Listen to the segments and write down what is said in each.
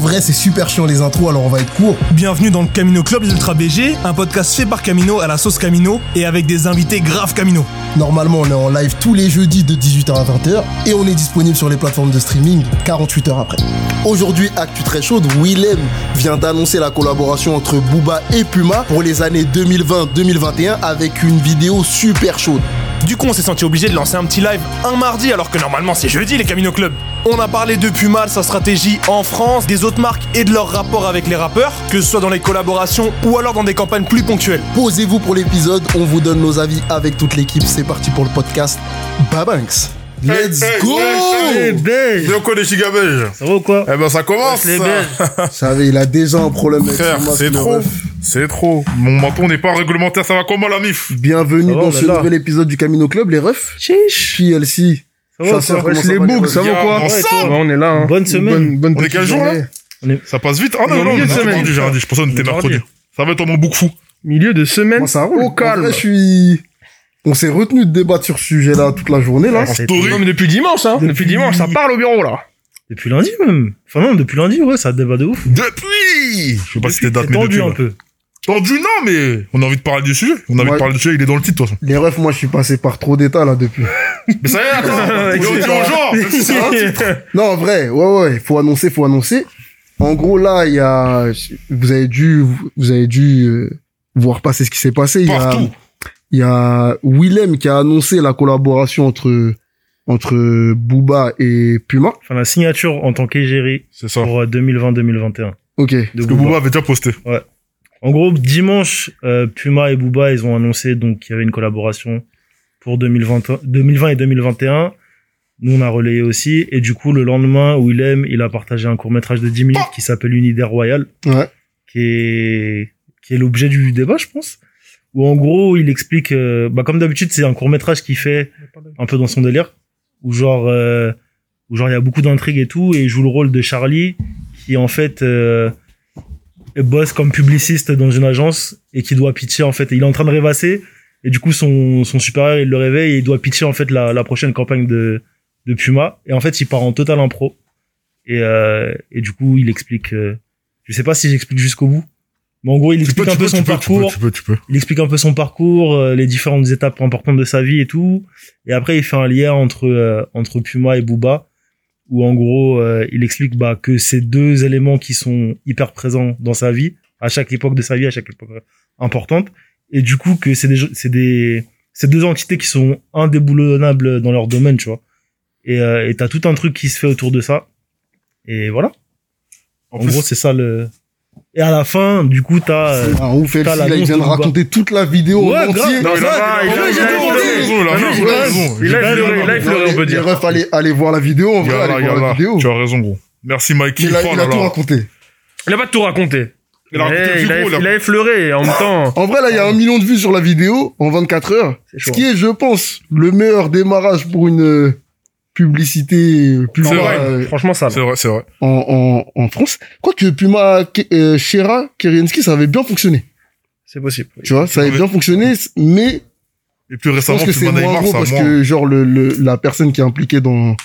vrai, c'est super chiant les intros, alors on va être court. Bienvenue dans le Camino Club des Ultra BG, un podcast fait par Camino à la sauce Camino et avec des invités grave Camino. Normalement, on est en live tous les jeudis de 18h à 20h et on est disponible sur les plateformes de streaming 48 heures après. Aujourd'hui, actu très chaude, Willem vient d'annoncer la collaboration entre Booba et Puma pour les années 2020-2021 avec une vidéo super chaude. Du coup, on s'est senti obligé de lancer un petit live un mardi alors que normalement c'est jeudi les Camino Club. On a parlé de Puma, de sa stratégie en France, des autres marques et de leur rapport avec les rappeurs, que ce soit dans les collaborations ou alors dans des campagnes plus ponctuelles. Posez-vous pour l'épisode, on vous donne nos avis avec toute l'équipe. C'est parti pour le podcast Babanks. Let's go Hey, belge Bien quoi les giga belges Ça va ou quoi? Eh ben ça commence Les Vous savez, il a déjà un problème avec Frère, c'est trop. C'est trop Mon menton n'est pas réglementaire, ça va comment la mif? Bienvenue va, dans ce là. nouvel épisode du Camino Club, les refs. Chiche PLC. Ça va ou Chasseur, quoi comment ça les les ça va quoi Ensemble on est là. hein. Bonne semaine. Bonne, bonne On est quel jour, là? Journée. Ça passe vite Ah non, au non, milieu de non, semaine. j'ai rien dit, je pensais qu'on était mercredi. Ça va être en bouc fou? Milieu de semaine. Ça roule. Au calme. je suis... On s'est retenu de débattre sur ce sujet-là toute la journée, là. Story. Non, mais depuis dimanche, hein. Depuis dimanche, ça parle au bureau, là. Depuis lundi même. Enfin non, depuis lundi, ouais, ça débat de ouf. Depuis Je sais pas si c'était date, C'est mais tendu depuis. un ouais. Tendu, non, mais on a envie de parler du sujet. On a envie Ouais. de parler du sujet, il est dans le titre, de toute façon. Les refs, moi, je suis passé par trop d'états, là, depuis. Mais ça y est, attends On dit aux gens même si c'est un titre. Non, en vrai, ouais, ouais, faut annoncer, faut annoncer. En gros, là, il y a, vous avez dû, vous avez dû euh, voir passer ce qui s'est passé. Il y a, Partout. il y a Willem qui a annoncé la collaboration entre entre Booba et Puma. Enfin, la signature en tant qu'égérie C'est ça. pour euh, 2020-2021. Ok. de Parce que Booba. Booba avait déjà posté. En gros, dimanche, euh, Puma et Booba, ils ont annoncé donc qu'il y avait une collaboration pour 2020, 2020 et 2021. Nous, on a relayé aussi. Et du coup, le lendemain, Willem, il a partagé un court métrage de 10 minutes qui s'appelle Une idée royale, Ouais. qui est, qui est l'objet du débat, je pense. Où en gros, il explique, euh, bah, comme d'habitude, c'est un court métrage qui fait un peu dans son délire, où genre, euh, où genre il y a beaucoup d'intrigues et tout, et il joue le rôle de Charlie, qui en fait euh, bosse comme publiciste dans une agence et qui doit pitcher en fait. Il est en train de rêvasser et du coup son son supérieur il le réveille et il doit pitcher en fait la, la prochaine campagne de de Puma et en fait il part en total impro et euh, et du coup il explique. euh, je sais pas si j'explique jusqu'au bout, mais en gros il explique un peu son parcours il explique un peu son parcours, euh, les différentes étapes importantes de sa vie et tout. Et après, il fait un lien entre euh, entre Puma et Booba, où en gros, euh, il explique bah, que c'est deux éléments qui sont hyper présents dans sa vie, à chaque époque de sa vie, à chaque époque euh, importante. Et du coup, que c'est des c'est des c'est deux entités qui sont indéboulonnables dans leur domaine, tu vois. Et euh, t'as tout un truc qui se fait autour de ça. Et voilà. En En plus, gros, c'est ça le. Et à la fin, du coup, t'as. euh, Ah, ouf, là, il vient de raconter toute la vidéo Ouais, en grave. entier. Non, il a il a- on peut dire. refs, allez, allez voir la vidéo, en vrai, allez voir la yalla. vidéo. Tu as raison, gros. Merci, Mikey. Il a, Oh il là a tout raconté. Il a pas tout raconté. Il a raconté Eh, il a- gros, il a effleuré, en même temps. En vrai, là, il y a un million de vues sur la vidéo en 24 heures. Ce qui est, je pense, le meilleur démarrage pour une euh, publicité euh, Puma C'est vrai. euh, Franchement, ça. C'est vrai, c'est vrai. en, en, en France. Quoique Puma, euh, Shera, Kerensky, ça avait bien fonctionné. C'est possible. Tu vois, ça avait bien fonctionné, mais Et plus je récemment, pense que c'est moins Neymar, gros parce moins. que, genre, le, le, la personne qui est impliquée dans,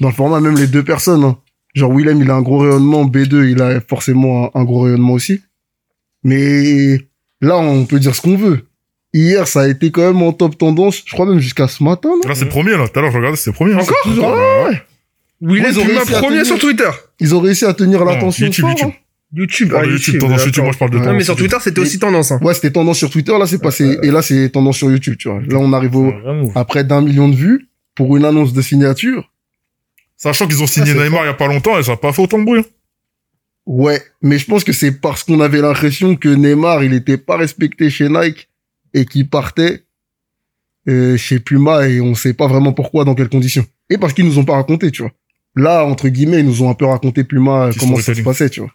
dans le format, même les deux personnes, hein. Genre, Willem, il a un gros rayonnement, B2, il a forcément un, un gros rayonnement aussi. Mais là, on peut dire ce qu'on veut. Hier, ça a été quand même en top tendance, je crois même jusqu'à ce matin, non Là, c'est premier, là. Tout à l'heure, je regardais, c'était le premier. hein. Encore C'est- Toujours, Ouais, Ouais, ils ont réussi à premier tenir. sur Twitter. Ils ont réussi à tenir l'attention. YouTube, fort, YouTube. hein. YouTube. Parle ah, YouTube, tendance YouTube, moi, je parle de Ouais. Non, tendance mais sur YouTube. Twitter, c'était aussi tendance, hein. Ouais, c'était tendance sur Twitter, là, c'est passé. Et là, c'est tendance sur YouTube, tu vois. Là, on arrive au, à près d'un million de vues pour une annonce de signature. Sachant qu'ils ont signé Ah, c'est Neymar il y a pas longtemps et ça a pas fait autant de bruit. hein. Ouais, mais je pense que c'est parce qu'on avait l'impression que Neymar, il était pas respecté chez Nike et qu'il partait euh, chez Puma et on sait pas vraiment pourquoi, dans quelles conditions. Et parce qu'ils nous ont pas raconté, tu vois. Là, entre guillemets, ils nous ont un peu raconté Puma, euh, Petit comment ça se passait, tu vois.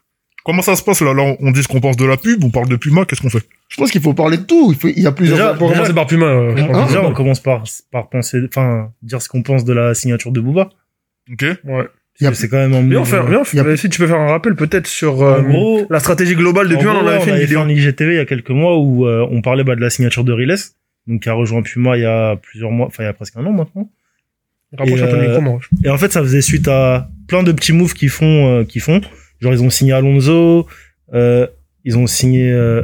Comment ça se passe là? Là, on- dit ce qu'on pense de la pub, on parle de Puma, qu'est-ce qu'on fait? Je pense qu'il faut parler de tout. Il, faut, il y a plusieurs Déjà, déjà, Commencer par Puma. euh, je pense. Hein Déjà, on commence par, par penser, enfin, dire ce qu'on pense de la signature de Booba. Ok Ouais. C'est quand même un Viens, move, faire, viens, y a- si tu peux faire un rappel peut-être sur euh, En gros, la stratégie globale de en Puma, gros, on en avait fait une vidéo. en IGTV il y a quelques mois où euh, on parlait bah, de la signature de Riles, donc qui a rejoint Puma il y a plusieurs mois, enfin il y a presque un an maintenant. Rapproche Et, un peu le euh, micro. Et en fait, ça faisait suite à plein de petits moves qu'ils font, euh, qu'ils font. Genre, ils ont signé Alonso, euh, ils ont signé, euh,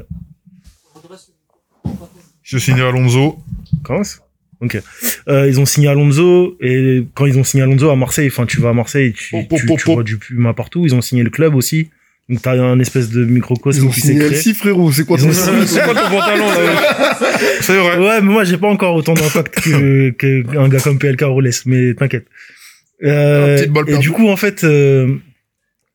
J'ai signé Alonso. comment ça? Ok. Euh, ils ont signé Alonso et quand ils ont signé Alonso à Marseille, enfin tu vas à Marseille, tu, tu, vois du Puma partout. Ils ont signé le club aussi. Donc t'as un espèce de Ils microcosme ont qui s'est créé. LC, frérot. C'est quoi ton ont signé- C'est quoi ton pantalon, là C'est vrai. Ouais, mais moi j'ai pas encore autant d'impact que qu'un gars comme PLK Roles, mais t'inquiète. Euh, et du coup en fait, euh,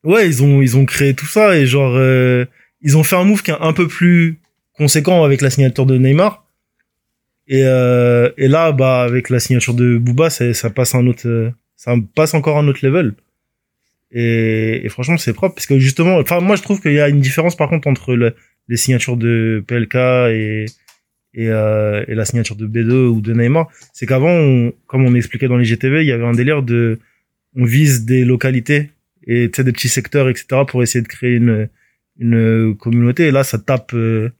ouais ils ont ils ont créé tout ça et genre euh, ils ont fait un move qui est un peu plus conséquent avec la signature de Neymar. Et euh, et là bah avec la signature de Booba ça, ça passe un autre euh, ça passe encore un autre level. Et, et franchement c'est propre parce que justement enfin moi je trouve qu'il y a une différence par contre entre le- les signatures de PLK et et, euh, et la signature de B2 ou de Neymar, c'est qu'avant, comme on expliquait dans les GTV, il y avait un délire de, on vise des localités et des petits secteurs, etc. pour essayer de créer une une communauté. Et là, ça tape euh,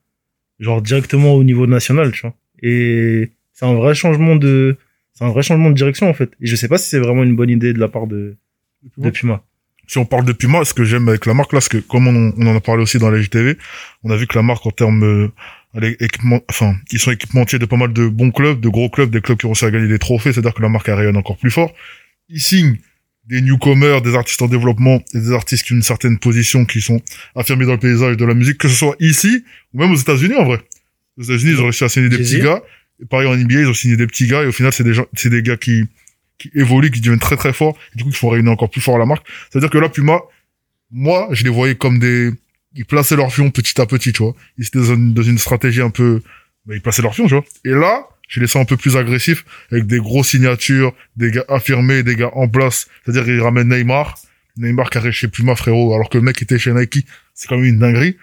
genre directement au niveau national, tu vois. Et c'est un vrai changement de, c'est un vrai changement de direction en fait. Et je sais pas si c'est vraiment une bonne idée de la part de de Puma. si on parle de Puma, ce que j'aime avec la marque là, c'est que comme on, on en a parlé aussi dans la JTV, on a vu que la marque en termes euh, enfin, ils sont équipementiers de pas mal de bons clubs, de gros clubs, des clubs qui ont réussi à gagner des trophées, c'est-à-dire que la marque rayonne encore plus fort. Ils signent des newcomers, des artistes en développement, et des artistes qui ont une certaine position, qui sont affirmés dans le paysage de la musique, que ce soit ici ou même aux États-Unis en vrai. Aux États-Unis, ils ont réussi à signer des petits gars. Et pareil en NBA, ils ont signé des petits gars, et au final, c'est des gens, c'est des gars qui qui évoluent, qui deviennent très très forts, et du coup, qui font rayonner encore plus fort la marque. C'est-à-dire que là, Puma, moi, je les voyais comme des, ils plaçaient leur fion petit à petit, tu vois. Ils étaient dans une, dans une stratégie un peu, bah, ils plaçaient leur fion, tu vois. Et là, je les sens un peu plus agressifs, avec des grosses signatures, des gars affirmés, des gars en place. C'est-à-dire, ils ramènent Neymar. Neymar qui arrive chez Puma, frérot, alors que le mec était chez Nike. C'est quand même une dinguerie.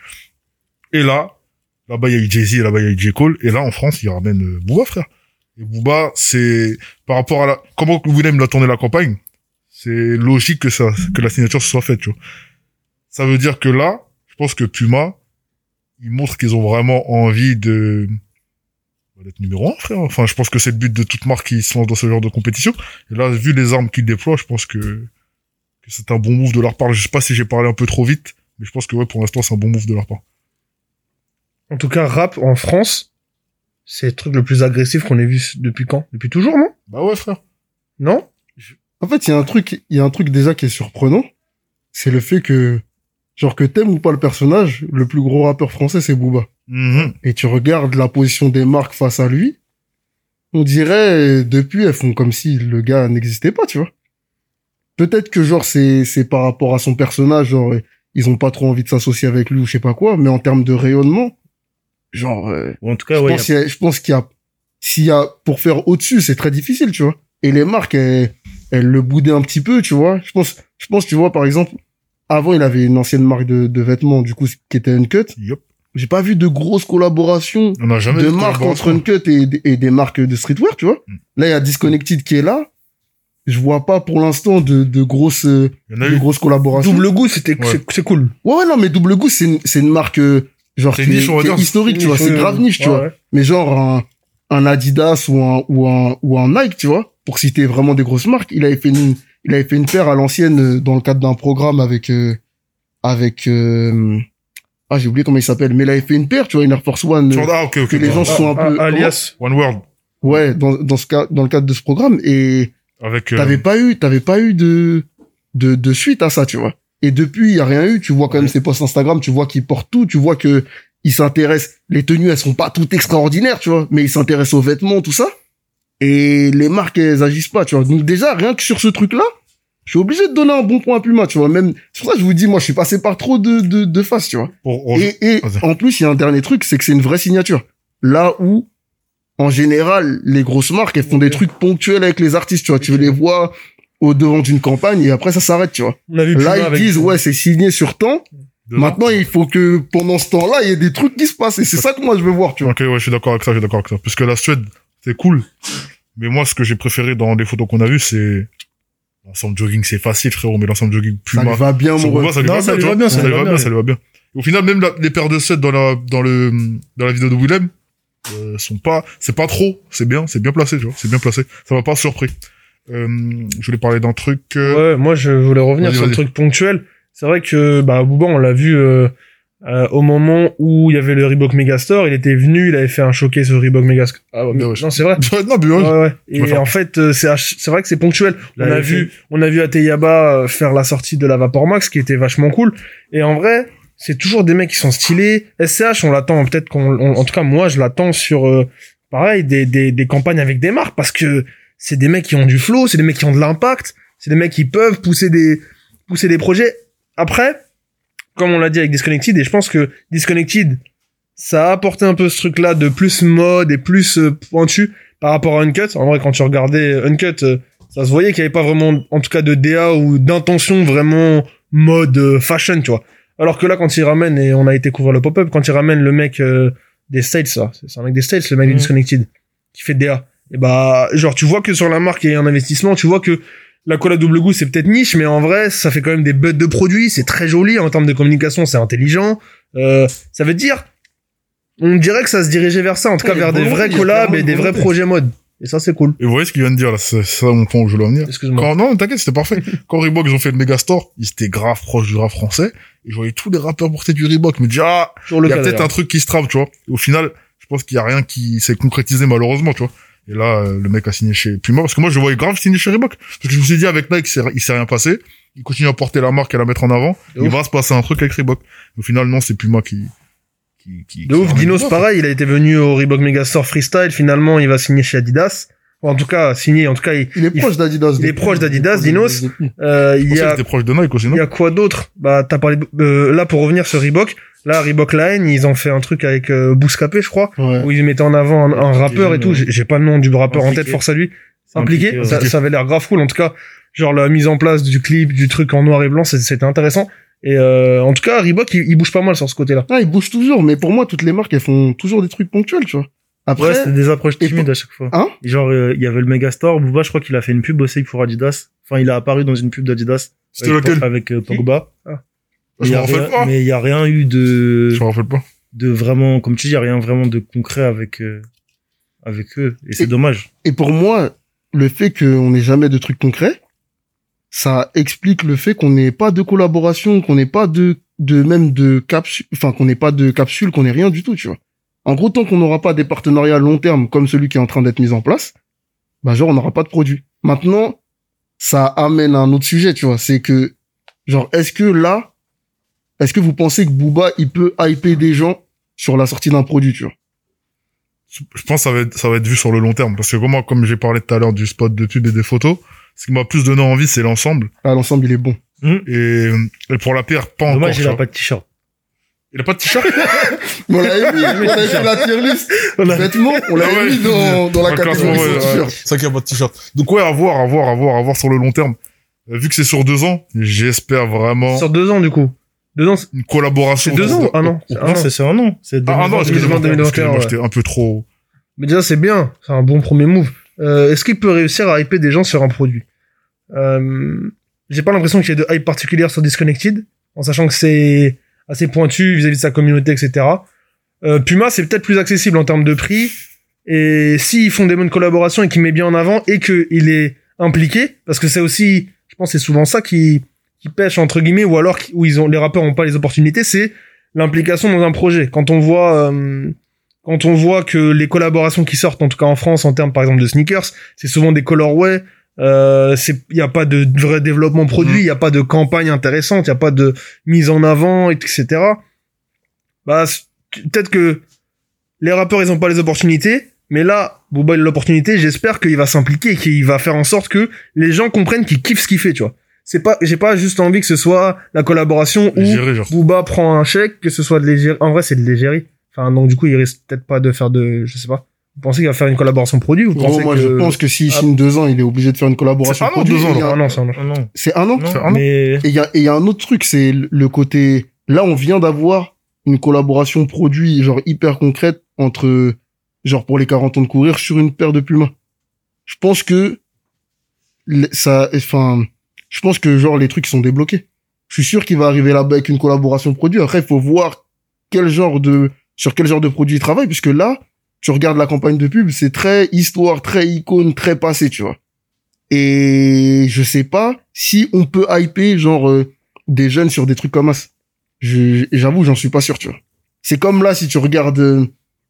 Et là, là-bas, il y a eu Jay-Z, là-bas, il y a eu J. Cole. Et là, en France, ils ramènent euh, Booba, frère. Et Booba, c'est, par rapport à la, comment Willem l'a tourné la campagne, c'est logique que ça, que la signature soit faite, tu vois. Ça veut dire que là, je pense que Puma, ils montrent qu'ils ont vraiment envie de, bah, d'être numéro un, frère. Enfin, je pense que c'est le but de toute marque qui se lance dans ce genre de compétition. Et là, vu les armes qu'ils déploient, je pense que, que c'est un bon move de leur part. Je sais pas si j'ai parlé un peu trop vite, mais je pense que ouais, pour l'instant, c'est un bon move de leur part. En tout cas, rap en France, c'est le truc le plus agressif qu'on ait vu depuis quand? Depuis toujours, non? Bah ouais, frère. Non? En fait, il y a un truc, il y a un truc déjà qui est surprenant. C'est le fait que, genre que t'aimes ou pas le personnage, le plus gros rappeur français, c'est Booba. Mhm. Et tu regardes la position des marques face à lui, on dirait, depuis, elles font comme si le gars n'existait pas, tu vois. Peut-être que genre c'est, c'est par rapport à son personnage, genre, ils ont pas trop envie de s'associer avec lui ou je sais pas quoi, mais en termes de rayonnement, genre, euh, Ou en tout cas, je ouais, pense qu'il y a- je pense qu'il y a, s'il y a, pour faire au-dessus, c'est très difficile, tu vois. Et les marques, elles, elles le boudaient un petit peu, tu vois. Je pense, je pense, tu vois, par exemple, avant, il avait une ancienne marque de, de vêtements, du coup, qui était Uncut. Yup. J'ai pas vu de grosses collaborations On n'a jamais de vu marques entre. Uncut et, et des marques de streetwear, tu vois. Mm. Là, il y a Disconnected qui est là. Je vois pas pour l'instant de, de grosses, a de eu. grosses collaborations. Double goût, c'était Ouais. c'est- cool. Ouais, ouais, non, mais Double Goose, c'est une, c'est une marque, euh, genre, C'est historique, tu vois. C'est grave niche, tu Ouais, vois. ouais. Mais genre, un, un Adidas ou un, ou un, ou un Nike, tu vois. Pour citer vraiment des grosses marques. Il avait fait une, il avait fait une paire à l'ancienne euh, dans le cadre d'un programme avec, euh, avec, euh, ah, j'ai oublié comment il s'appelle, mais il avait fait une paire, tu vois, une Air Force One. euh, Ah, ok, ok. que les gens sont un Ah, peu, ah, alias. One World. ouais, dans, dans ce cas, dans le cadre de ce programme. Et, Avec, euh, T'avais pas eu, t'avais pas eu de, de, de suite à ça, tu vois. Et depuis, il y a rien eu. Tu vois quand même ses posts Instagram, tu vois qu'il porte tout, tu vois que il s'intéresse. Les tenues, elles sont pas toutes extraordinaires, tu vois, mais il s'intéresse aux vêtements, tout ça. Et les marques, elles agissent pas, tu vois. Donc déjà, rien que sur ce truc-là, je suis obligé de donner un bon point à Puma, tu vois. Même, c'est pour ça que je vous dis, moi, je suis passé par trop de, de, de faces, tu vois. Et, et en plus, il y a un dernier truc, c'est que c'est une vraie signature. Là où, en général, les grosses marques, elles font des trucs ponctuels avec les artistes, tu vois. Tu les vois au devant d'une campagne et après ça s'arrête, tu vois. On a vu Là, ils avec- disent, ouais, c'est signé sur temps. Maintenant, il faut que pendant ce temps-là, il y ait des trucs qui se passent. Et c'est ça que moi, je veux voir, tu vois. Ok, ouais, je suis d'accord avec ça, je suis d'accord avec ça. Parce que la Suède, c'est cool. Mais moi, ce que j'ai préféré dans les photos qu'on a vues, c'est l'ensemble jogging, c'est facile, frérot, mais l'ensemble jogging Ça Puma. lui va bien, mon ref. ça lui va ça bien, lui tu va bien, ça lui va bien, ça lui va bien. Au final, même la- les paires de sets dans la, dans le, dans la vidéo de Willem, euh, sont pas, c'est pas trop, c'est bien, c'est bien placé, tu vois, c'est bien placé. Ça m'a pas surpris. Euh, je voulais parler d'un truc, euh, Ouais, moi je voulais revenir sur vas-y. truc ponctuel. c'est vrai que bah Booba on l'a vu euh, euh, au moment où il y avait le Reebok Megastore, il était venu, il avait fait un showcase au Reebok Megastore. Ah, mais- ouais. non, c'est vrai. non, mais ouais. Ouais, Et faire- en fait, euh, c'est c'est vrai que c'est ponctuel. Là, on a vu, fait- on a vu Ateyaba faire la sortie de la Vapor Max, qui était vachement cool. Et en vrai, c'est toujours des mecs qui sont stylés. SCH, on l'attend peut-être qu'on, on- en tout cas moi, je l'attends sur euh, pareil des, des des campagnes avec des marques parce que c'est des mecs qui ont du flow, c'est des mecs qui ont de l'impact, c'est des mecs qui peuvent pousser des pousser des projets. Après, comme on l'a dit avec Disconnected, et je pense que Disconnected, ça a apporté un peu ce truc-là de plus mode et plus euh, pointu par rapport à Uncut. En vrai, quand tu regardais Uncut, euh, ça se voyait qu'il n'y avait pas vraiment, en tout cas, de DA ou d'intention vraiment mode euh, fashion, tu vois. Alors que là, quand il ramène, et on a été couvrir le pop-up, quand il ramène le mec euh, des States, c'est un mec des States, le mec du Mhm. Disconnected, qui fait DA. Et bah, genre, tu vois que sur la marque, il y a un investissement, tu vois que la colle à double goût, c'est peut-être niche, mais en vrai, ça fait quand même des buts de produits, c'est très joli, en termes de communication, c'est intelligent. Euh, ça veut dire, on dirait que ça se dirigeait vers ça, en tout Ouais, cas vers des vrais collabs et des vrais projets mode. Et ça, c'est cool. Et vous voyez ce qu'il vient de dire, là. C'est ça mon point où je voulais en venir. Excuse-moi. Quand, non, t'inquiète, c'était parfait. Quand Reebok, ils ont fait le Megastore, ils étaient grave proches du rap français. Et je voyais tous les rappeurs porter du Reebok. Je me dis, ah, il y a peut-être un truc qui se trame, tu vois. Et au final, je pense qu'il y a rien qui s'est concrétisé, malheureusement, tu vois. Et là, euh, le mec a signé chez Puma. Parce que moi, je le voyais grave signer chez Reebok. Parce que je me suis dit, avec Nike, il s'est rien passé. Il continue à porter la marque et à la mettre en avant. De il ouf. va se passer un truc avec Reebok. Au final, non, c'est Puma qui, qui, qui, De qui ouf, Dinos, pareil, il a été venu au Reebok Megastore Freestyle. Finalement, il va signer chez Adidas. En tout cas, signer, en tout cas, il, Il est Il- proche d'Adidas. il est proche d'Adidas, Dinos. euh, il y a, proche de Nike aussi, non il y a quoi d'autre? Bah, t'as parlé, de- euh, là, pour revenir sur Reebok. Là, Reebok Line, ils ont fait un truc avec, euh, Bouscapé, je crois. Ouais. Où ils mettaient en avant un, un rappeur et tout. J'ai j'ai pas le nom du rappeur en tête, force à lui. Impliqué. Impliqué, ça, ouais. ça avait l'air grave cool. En tout cas, genre la mise en place du clip, du truc en noir et blanc, c'est- c'était intéressant. Et euh, en tout cas, Reebok, il, il bouge pas mal sur ce côté-là. Ah, il bouge toujours, mais pour moi, toutes les marques, elles font toujours des trucs ponctuels, tu vois. Après, Ouais, c'était des approches timides pour- à chaque fois. Hein Genre, euh, il y avait le Megastore. Booba, je crois qu'il a fait une pub aussi pour Adidas. Enfin, il a apparu dans une pub d'Adidas. C'était avec- lequel Avec euh, Pogba. Je Il y me a rappelle rien- pas. Mais il y a rien eu de, Je me rappelle pas. de vraiment, comme tu dis, il y a rien vraiment de concret avec, euh, avec eux. Et c'est dommage. et pour moi, le fait qu'on n'ait jamais de trucs concrets, ça explique le fait qu'on n'ait pas de collaboration, qu'on n'ait pas de, de même de capsule, enfin, qu'on n'ait pas de capsule, qu'on n'ait rien du tout, tu vois. En gros, tant qu'on n'aura pas des partenariats à long terme comme celui qui est en train d'être mis en place, bah, genre, on n'aura pas de produit. Maintenant, ça amène à un autre sujet, tu vois. C'est que, genre, est-ce que là, est-ce que vous pensez que Booba, il peut hyper des gens sur la sortie d'un produit, tu vois? je pense que ça va être, ça va être vu sur le long terme. Parce que comment, comme j'ai parlé tout à l'heure du spot de pub et des photos, ce qui m'a plus donné envie, c'est l'ensemble. Ah, l'ensemble, il est bon. Et, et pour la paire, pas encore. Dommage, il a pas de t-shirt. Il a pas de t-shirt on l'avait mis, on avait fait la tier list. Vêtements, on l'avait Ah ouais. mis dans, dans la catégorie ouais, t-shirt. C'est ça qu'il y a pas de t-shirt. Donc ouais, à voir, à voir, à voir, à voir sur le long terme. Euh, Vu que c'est sur deux ans, j'espère vraiment Sur deux ans, du coup. Deux ans, c'est une collaboration. deux ans? Ah non. c'est un Non, an. c'est c'est un an. C'est Ah, ah non, 2020, excusez-moi, 2021, excusez-moi, ouais. j'étais un peu trop... Mais déjà, c'est bien. C'est un bon premier move. Euh, Est-ce qu'il peut réussir à hyper des gens sur un produit? Euh, J'ai pas l'impression qu'il y ait de hype particulière sur Disconnected, en sachant que c'est assez pointu vis-à-vis de sa communauté, etc. Euh, Puma, c'est peut-être plus accessible en termes de prix. Et s'ils font des bonnes collaborations et qu'ils met bien en avant et qu'il est impliqué, parce que c'est aussi, je pense, c'est souvent ça qui, qui pêche entre guillemets, ou alors où ils ont, les rappeurs ont pas les opportunités, c'est l'implication dans un projet. Quand on voit, euh, quand on voit que les collaborations qui sortent, en tout cas en France, en termes par exemple de sneakers, c'est souvent des colorways. Euh, c'est, il y a pas de vrai développement produit, il Mhm. y a pas de campagne intéressante, il y a pas de mise en avant, etc. Bah, peut-être que les rappeurs ils ont pas les opportunités, mais là, Booba il a l'opportunité. J'espère qu'il va s'impliquer, qu'il va faire en sorte que les gens comprennent qu'il kiffe ce qu'il fait, tu vois. C'est pas, j'ai pas juste envie que ce soit la collaboration où. Booba prend un chèque, que ce soit de l'égérie. En vrai, c'est de l'égérie. Enfin, donc du coup, il risque peut-être pas de faire de, je sais pas. Vous pensez qu'il va faire une collaboration produit ou vous pensez moi, que... je pense que s'il Ah. signe deux ans, il est obligé de faire une collaboration. C'est un an, produit. deux ans, c'est un an. Ah non. C'est un an? Non, C'est un an. mais Et il y a, et il y a un autre truc, c'est le- côté, là, on vient d'avoir une collaboration produit, genre, hyper concrète entre, genre, pour les 40 ans de courir sur une paire de Puma. Je pense que, ça, enfin, je pense que, genre, les trucs sont débloqués. Je suis sûr qu'il va arriver là-bas avec une collaboration produit. Après, il faut voir quel genre de, sur quel genre de produit il travaille, puisque là, tu regardes la campagne de pub, c'est très histoire, très icône, très passé, tu vois. Et je sais pas si on peut hyper, genre, euh, des jeunes sur des trucs comme. Je- J'avoue, j'en suis pas sûr, tu vois. C'est comme là, si tu regardes, euh,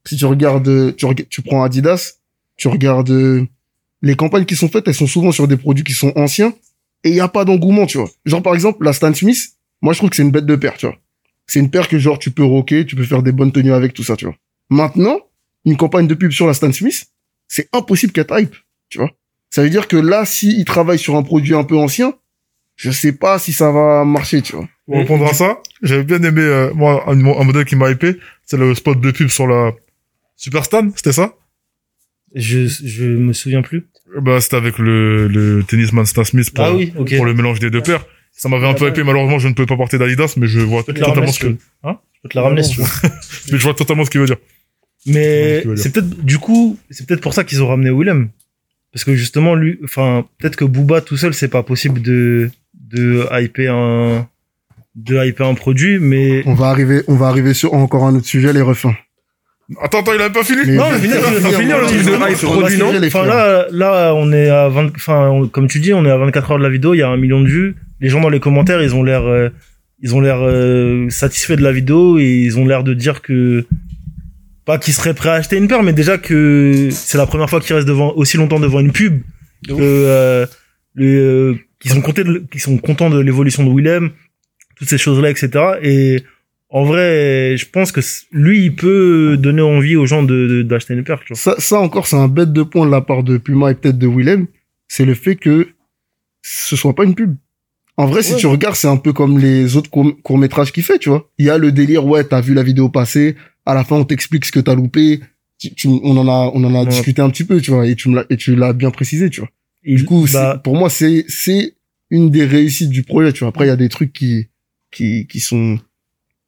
si tu regardes, euh, tu prends Adidas, tu regardes euh, les campagnes qui sont faites, elles sont souvent sur des produits qui sont anciens et il y a pas d'engouement, tu vois. Genre par exemple, la Stan Smith, moi je trouve que c'est une bête de paire, tu vois. C'est une paire que genre tu peux rocker, tu peux faire des bonnes tenues avec tout ça, tu vois. Maintenant, une campagne de pub sur la Stan Smith, c'est impossible qu'elle hype, tu vois. Ça veut dire que là, si il travaille sur un produit un peu ancien, je sais pas si ça va marcher, tu vois. Pour répondre à ça, j'avais bien aimé, euh, moi, un, un modèle qui m'a hypé, c'est le spot de pub sur la Superstan, c'était ça? Je, je me souviens plus. Euh, Bah, c'était avec le, le tennisman Stan Smith pour, Ah oui, ok. pour le mélange des deux paires. Ça m'avait un peu hypé, malheureusement, je ne pouvais pas porter d'Adidas, mais je vois peux totalement si ce que. Hein? Je peux te la ramener si tu veux. mais je vois totalement ce qu'il veut dire. Mais c'est peut-être, du coup, c'est peut-être pour ça qu'ils ont ramené Willem. Parce que justement, lui, enfin, peut-être que Booba tout seul, c'est pas possible de, de hyper un, de hyper un produit, mais On va arriver, on va arriver sur encore un autre sujet, les refins. Attends, attends, il avait pas fini? Mais- Non, mais finir, on va finir, finir, finir le livre de produit, non? Enfin, là, là, on est à 20, enfin, comme tu dis, on est à 24 heures de la vidéo, il y a un million de vues. Les gens dans les commentaires, ils ont l'air, euh, ils ont l'air euh, satisfaits de la vidéo et ils ont l'air de dire que pas qu'ils seraient prêts à acheter une paire, mais déjà que c'est la première fois qu'ils restent devant aussi longtemps devant une pub, que euh, euh, qu'ils sont contents, de, qu'ils sont contents de l'évolution de Willem, toutes ces choses-là, etc. Et en vrai, je pense que lui, il peut donner envie aux gens de de- d'acheter une paire. Tu vois. Ça, ça encore, c'est un bête de point de la part de Puma et peut-être de Willem. C'est le fait que ce soit pas une pub. En vrai, si Ouais. tu regardes, c'est un peu comme les autres courts- courts-métrages qu'il fait, tu vois. Il y a le délire, ouais, t'as vu la vidéo passer, à la fin, on t'explique ce que t'as loupé. Tu, tu- on en a, on en a Ouais. discuté un petit peu, tu vois, et tu me l'as, et tu l'as bien précisé, tu vois. Et Du coup, bah, pour moi, c'est, c'est une des réussites du projet, tu vois. Après, il y a des trucs qui, qui, qui sont,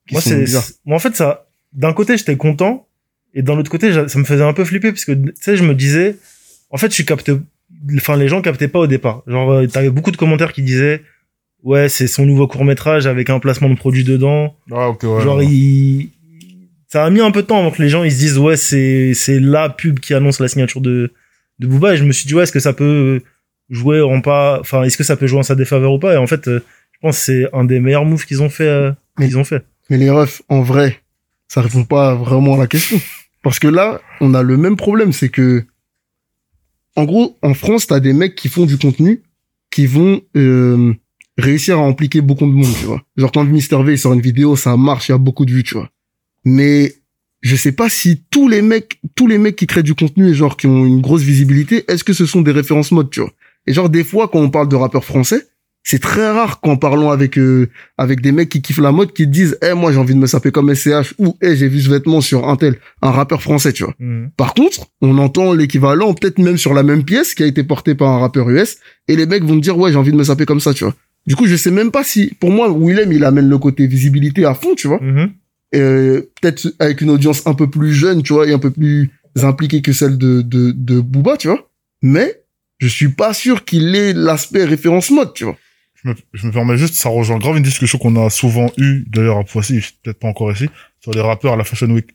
qui moi, sont c'est, moi, en fait, ça, d'un côté, j'étais content, et d'un autre côté, ça me faisait un peu flipper, parce que, tu sais, je me disais, en fait, je suis capté, enfin, les gens captaient pas au départ. Genre, euh, t'avais beaucoup de commentaires qui disaient, ouais, c'est son nouveau court-métrage avec un placement de produit dedans. Ah, ok, ouais. Genre, ouais. il, ça a mis un peu de temps avant que les gens, ils se disent, ouais, c'est, c'est la pub qui annonce la signature de, de Booba, et je me suis dit, ouais, est-ce que ça peut jouer en pas, enfin, est-ce que ça peut jouer en sa défaveur ou pas? Et en fait, euh, je pense que c'est un des meilleurs moves qu'ils ont fait, euh, Mais- qu'ils ont fait. Mais les refs, en vrai, ça répond pas vraiment à la question. Parce que là, on a le même problème, c'est que, en gros, en France, t'as des mecs qui font du contenu, qui vont euh, réussir à impliquer beaucoup de monde, tu vois. Genre quand Mister V il sort une vidéo, ça marche, il y a beaucoup de vues, tu vois. Mais je sais pas si tous les mecs, tous les mecs qui créent du contenu et genre qui ont une grosse visibilité, est-ce que ce sont des références mode, tu vois? Et genre des fois, quand on parle de rappeurs français, c'est très rare qu'en parlant avec euh, avec des mecs qui kiffent la mode, qui te disent, eh moi j'ai envie de me saper comme SCH ou eh j'ai vu ce vêtement sur un tel, un rappeur français, tu vois. Mhm. Par contre, on entend l'équivalent peut-être même sur la même pièce qui a été portée par un rappeur US et les mecs vont dire ouais j'ai envie de me saper comme ça, tu vois. Du coup, je sais même pas si, pour moi, Willem, il amène le côté visibilité à fond, tu vois. Mhm. Euh, peut-être avec une audience un peu plus jeune, tu vois, et un peu plus impliquée que celle de, de, de Booba, tu vois. Mais, je suis pas sûr qu'il ait l'aspect référence mode, tu vois. je me, je me permets juste, ça rejoint grave une discussion qu'on a souvent eue, d'ailleurs à Poissy, peut-être pas encore ici, sur les rappeurs à la Fashion Week.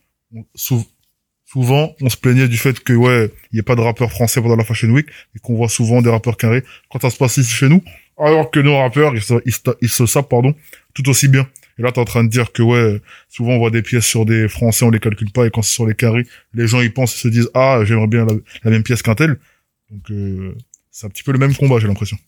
Souvent, on se plaignait du fait que, ouais, il n'y ait pas de rappeurs français pendant la Fashion Week, et qu'on voit souvent des rappeurs carrés quand ça se passe ici chez nous, alors que nos rappeurs, ils se, ils ils se sapent, pardon, tout aussi bien. Et là, t'es en train de dire que, ouais, souvent on voit des pièces sur des Français, on les calcule pas, et quand c'est sur les carrés, les gens, ils pensent, ils se disent, ah, j'aimerais bien la, la même pièce qu'un tel. Donc, euh, c'est un petit peu le même combat, j'ai l'impression.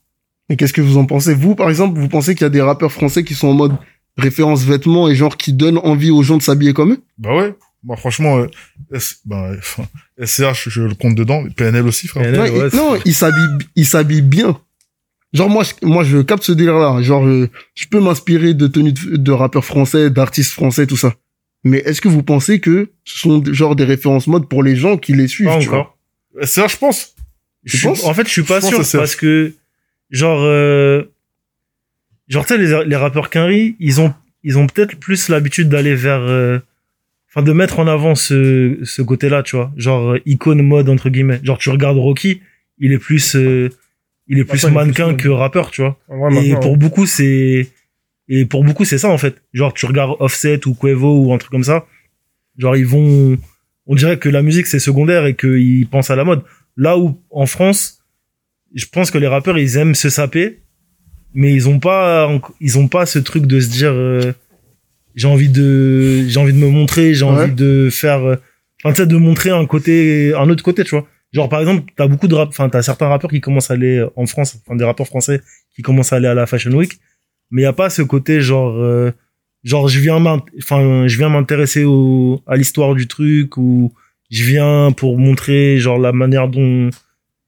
Mais qu'est-ce que vous en pensez? Vous, par exemple, vous pensez qu'il y a des rappeurs français qui sont en mode référence vêtements et genre qui donnent envie aux gens de s'habiller comme eux? Bah ouais. Moi, franchement, euh, S- bah, enfin, SCH, je le compte dedans, mais PNL aussi, frère. PNL. Ouais, ouais, il- c'est- Non, ils s'habillent, ils s'habillent bien. Genre moi, je, moi, je capte ce délire-là. Genre, je, je peux m'inspirer de tenues de, de rappeurs français, d'artistes français, tout ça. Mais est-ce que vous pensez que ce sont genre des références mode pour les gens qui les suivent Pas tu vois? Encore. SCH, je pense. Je penses? en fait, je suis pas Je pense sûr parce que, genre, euh, genre, tu sais, les, les rappeurs Quinry, ils ont, ils ont peut-être plus l'habitude d'aller vers, euh, enfin, de mettre en avant ce, ce côté-là, tu vois. Genre, euh, icône mode, entre guillemets. Genre, tu regardes Rocky, il est plus, euh, il est plus mannequin que rappeur, tu vois. Et pour beaucoup, c'est, et pour beaucoup, c'est ça, en fait. Genre, tu regardes Offset ou Quavo ou un truc comme ça. Genre, ils vont, on dirait que la musique, c'est secondaire et qu'ils pensent à la mode. Là où, en France, je pense que les rappeurs, ils aiment se saper. mais ils ont pas, ils ont pas ce truc de se dire, euh, j'ai envie de, j'ai envie de me montrer, j'ai Ouais. envie de faire, euh, enfin, tu sais, de montrer un côté, un autre côté, tu vois. Genre, par exemple, t'as beaucoup de rap, enfin, t'as certains rappeurs qui commencent à aller en France, enfin, des rappeurs français qui commencent à aller à la Fashion Week, mais y a pas ce côté, genre, euh, genre, je viens enfin, je viens m'intéresser au, à l'histoire du truc, ou je viens pour montrer, genre, la manière dont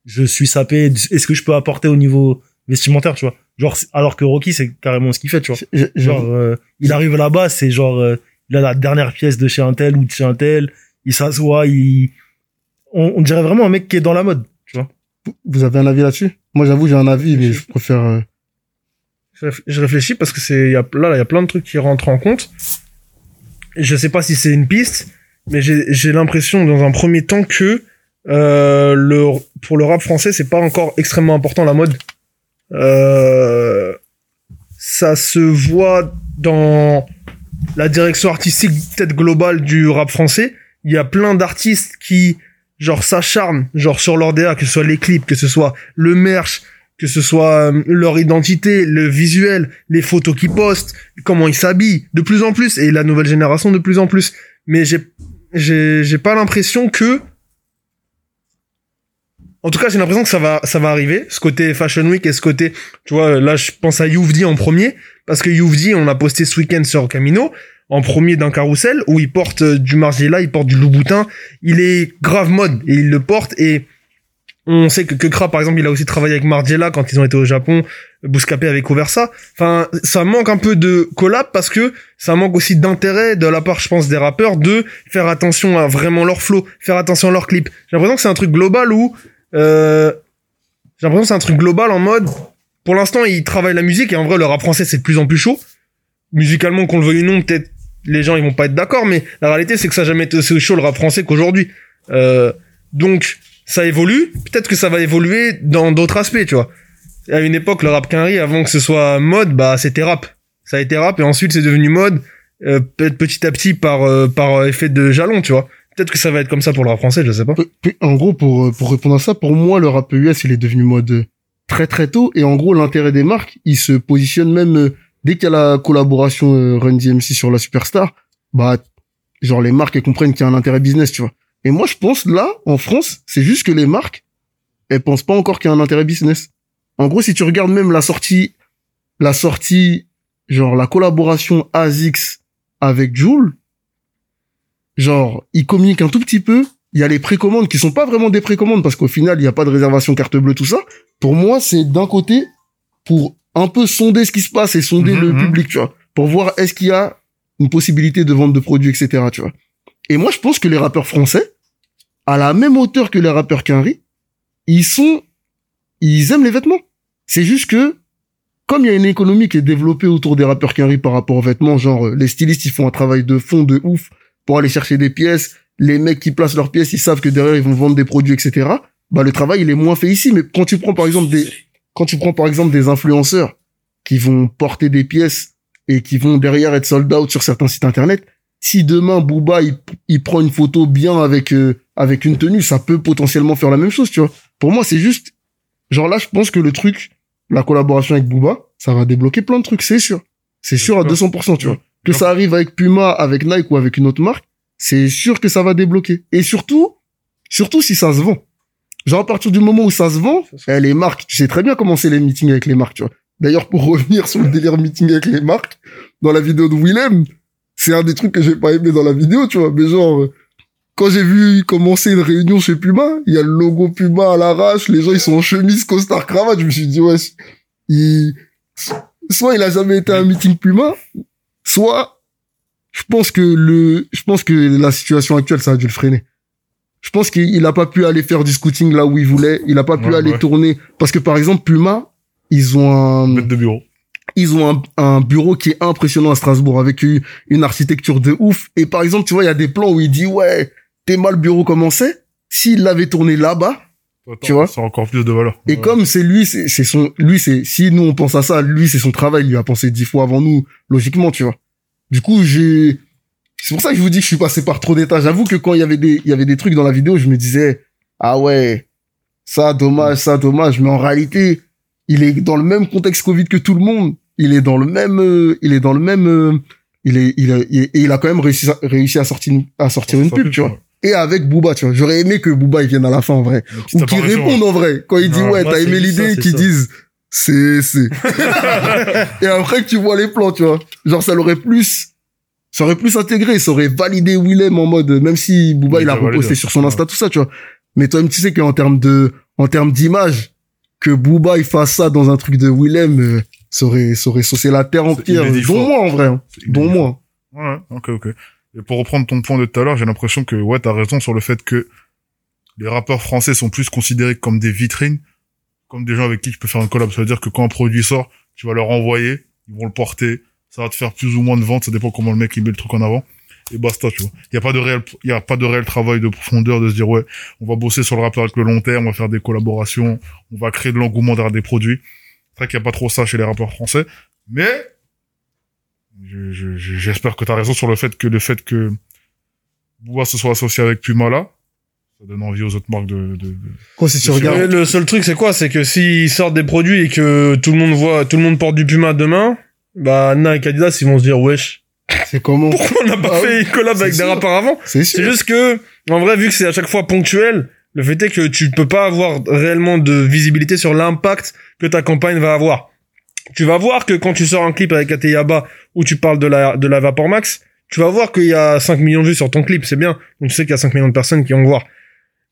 je suis sapé, est-ce que je peux apporter au niveau vestimentaire, tu vois. Genre, alors que Rocky, c'est carrément ce qu'il fait, tu vois. Genre, euh, il arrive là-bas, c'est genre, euh, il a la dernière pièce de chez un tel ou de chez un tel, il s'assoit, il, on, on dirait vraiment un mec qui est dans la mode, tu vois. Vous avez un avis là-dessus? Moi, j'avoue, j'ai un avis, mais je préfère. euh, Je réf- je réfléchis parce que c'est y a, là il y a plein de trucs qui rentrent en compte. Je sais pas si c'est une piste, mais j'ai j'ai l'impression dans un premier temps que euh, le pour le rap français c'est pas encore extrêmement important la mode. Euh, ça se voit dans la direction artistique peut-être globale du rap français. Il y a plein d'artistes qui genre s'acharnent genre sur leur DA, que ce soit les clips, que ce soit le merch, que ce soit euh, leur identité, le visuel, les photos qu'ils postent, comment ils s'habillent, de plus en plus, et la nouvelle génération de plus en plus. Mais j'ai, j'ai, j'ai pas l'impression que, en tout cas, j'ai l'impression que ça va, ça va arriver, ce côté Fashion Week et ce côté, tu vois, là, je pense à Youvdi en premier, parce que Youvdi, on a posté ce week-end sur Camino, en premier d'un carrousel, où il porte euh, du Margiela, il porte du Louboutin, il est grave mode, et il le porte, et on sait que, que Kra, par exemple, il a aussi travaillé avec Margiela quand ils ont été au Japon. Bouscapé avait couvert ça. Enfin, ça manque un peu de collab parce que ça manque aussi d'intérêt de la part, je pense, des rappeurs de faire attention à vraiment leur flow, faire attention à leurs clips. J'ai l'impression que c'est un truc global où, euh, j'ai l'impression que c'est un truc global en mode, pour l'instant, ils travaillent la musique et en vrai, le rap français, c'est de plus en plus chaud. Musicalement, qu'on le veuille ou non, peut-être les gens, ils vont pas être d'accord, mais la réalité, c'est que ça a jamais été aussi chaud le rap français qu'aujourd'hui. Euh, donc, ça évolue. Peut-être que ça va évoluer dans d'autres aspects, tu vois. À une époque, le rap quinri, avant que ce soit mode, bah, c'était rap. Ça a été rap et ensuite c'est devenu mode, euh, peut-être petit à petit par, euh, par effet de jalon, tu vois. Peut-être que ça va être comme ça pour le rap français, je sais pas. En gros, pour, euh, pour répondre à ça, pour moi, le rap US, il est devenu mode euh, très très tôt. Et en gros, l'intérêt des marques, il se positionne même euh, dès qu'il y a la collaboration euh, Run DMC sur la Superstar. Bah, genre les marques, elles comprennent qu'il y a un intérêt business, tu vois. Et moi, je pense là, en France, c'est juste que les marques, elles pensent pas encore qu'il y a un intérêt business. En gros, si tu regardes même la sortie, la sortie, genre la collaboration ASICS avec Joule, genre, ils communiquent un tout petit peu. Il y a les précommandes qui sont pas vraiment des précommandes parce qu'au final, il n'y a pas de réservation carte bleue, tout ça. Pour moi, c'est d'un côté pour un peu sonder ce qui se passe et sonder Mhm, le mhm. public, tu vois. Pour voir est-ce qu'il y a une possibilité de vente de produits, etc., tu vois. Et moi, je pense que les rappeurs français, à la même hauteur que les rappeurs Quinry, ils sont, ils aiment les vêtements. C'est juste que, comme il y a une économie qui est développée autour des rappeurs Quinry par rapport aux vêtements, genre, euh, les stylistes, ils font un travail de fond de ouf pour aller chercher des pièces. Les mecs qui placent leurs pièces, ils savent que derrière, ils vont vendre des produits, etc. Bah, le travail, il est moins fait ici. Mais quand tu prends, par exemple, des, quand tu prends, par exemple, des influenceurs qui vont porter des pièces et qui vont derrière être sold out sur certains sites internet, si demain Booba il, il prend une photo bien avec euh, avec une tenue, ça peut potentiellement faire la même chose, tu vois. Pour moi, c'est juste genre là, je pense que le truc, la collaboration avec Booba, ça va débloquer plein de trucs, c'est sûr. C'est sûr à 200%, tu vois. Que ça arrive avec Puma, avec Nike ou avec une autre marque, c'est sûr que ça va débloquer. Et surtout, surtout si ça se vend. Genre à partir du moment où ça se vend, eh, les marques, tu sais très bien comment c'est les meetings avec les marques, tu vois. D'ailleurs, pour revenir sur le délire meeting avec les marques, dans la vidéo de Willem, c'est un des trucs que j'ai pas aimé dans la vidéo, tu vois. Mais genre, euh, quand j'ai vu commencer une réunion chez Puma, il y a le logo Puma à l'arrache, les gens ils sont en chemise, costard, cravate. Je me suis dit, ouais, il, soit il a jamais été à un meeting Puma, soit je pense que le, je pense que la situation actuelle, ça a dû le freiner. Je pense qu'il a pas pu aller faire du scouting là où il voulait. Il a pas pu Ouais, aller ouais. tourner parce que par exemple Puma, ils ont un, de bureau. ils ont un, un bureau qui est impressionnant à Strasbourg avec une, une architecture de ouf. Et par exemple, tu vois, il y a des plans où il dit ouais, t'es mal le bureau comment c'est S'il l'avait tourné là-bas, Tu vois Ça a encore plus de valeur. et Ouais. comme c'est lui, c'est c'est son, lui c'est si nous on pense à ça, lui c'est son travail, il lui a pensé dix fois avant nous, logiquement, tu vois. Du coup, j'ai, c'est pour ça que je vous dis que je suis passé par trop d'états. J'avoue que quand il y avait des, il y avait des trucs dans la vidéo, je me disais ah ouais, ça dommage, ça dommage, mais en réalité, il est dans le même contexte Covid que tout le monde. Il est dans le même, euh, il est dans le même, euh, il est, il a, il, a quand même réussi, réussi à sortir, une- à sortir une pub, tu vois. Et avec Booba, tu vois. J'aurais aimé que Booba, il vienne à la fin, en vrai. Ou qu'il réponde, en vrai. Quand il dit, Non, ouais, t'as aimé l'idée, qu'ils disent, c'est, c'est. et après que tu vois les plans, tu vois. Genre, ça l'aurait plus, ça aurait plus intégré, ça aurait validé Willem en mode, même si Booba, Il il a reposté sur son Insta, tout ça, tu vois. Mais toi-même, tu sais qu'en termes de, en termes d'image, que Booba, il fasse ça dans un truc de Willem, euh, ça aurait, ça aurait saucé la terre entière. inédit Dont fort. moi, en vrai. hein. Dont moi. Ouais, ok, ok. Et pour reprendre ton point de tout à l'heure, j'ai l'impression que, ouais, t'as raison sur le fait que les rappeurs français sont plus considérés comme des vitrines, comme des gens avec qui tu peux faire un collab. Ça veut dire que quand un produit sort, tu vas leur envoyer, ils vont le porter, ça va te faire plus ou moins de ventes, ça dépend comment le mec il met le truc en avant. Et basta, tu vois. Il y a pas de réel, il y a pas de réel travail de profondeur de se dire, ouais, on va bosser sur le rappeur avec le long terme, on va faire des collaborations, on va créer de l'engouement derrière des produits. C'est vrai qu'il y a pas trop ça chez les rappeurs français. Mais, je- je- je- j'espère que tu as raison sur le fait que le fait que Booba se soit associé avec Puma là, ça donne envie aux autres marques de, de, de- Quoi, si tu regardes, le seul truc, c'est quoi? C'est que s'ils sortent des produits et que tout le monde voit, tout le monde porte du Puma demain, bah Nike, Adidas, ils vont se dire wesh. c'est comment? Pourquoi on n'a pas Ah fait une collab avec des rappeurs avant C'est juste que, en vrai, vu que c'est à chaque fois ponctuel, le fait est que tu peux pas avoir réellement de visibilité sur l'impact que ta campagne va avoir. Tu vas voir que quand tu sors un clip avec Ateyaba où tu parles de la, de la Vapor Max, tu vas voir qu'il y a 5 millions de vues sur ton clip, c'est bien. Donc tu sais qu'il y a 5 millions de personnes qui vont voir.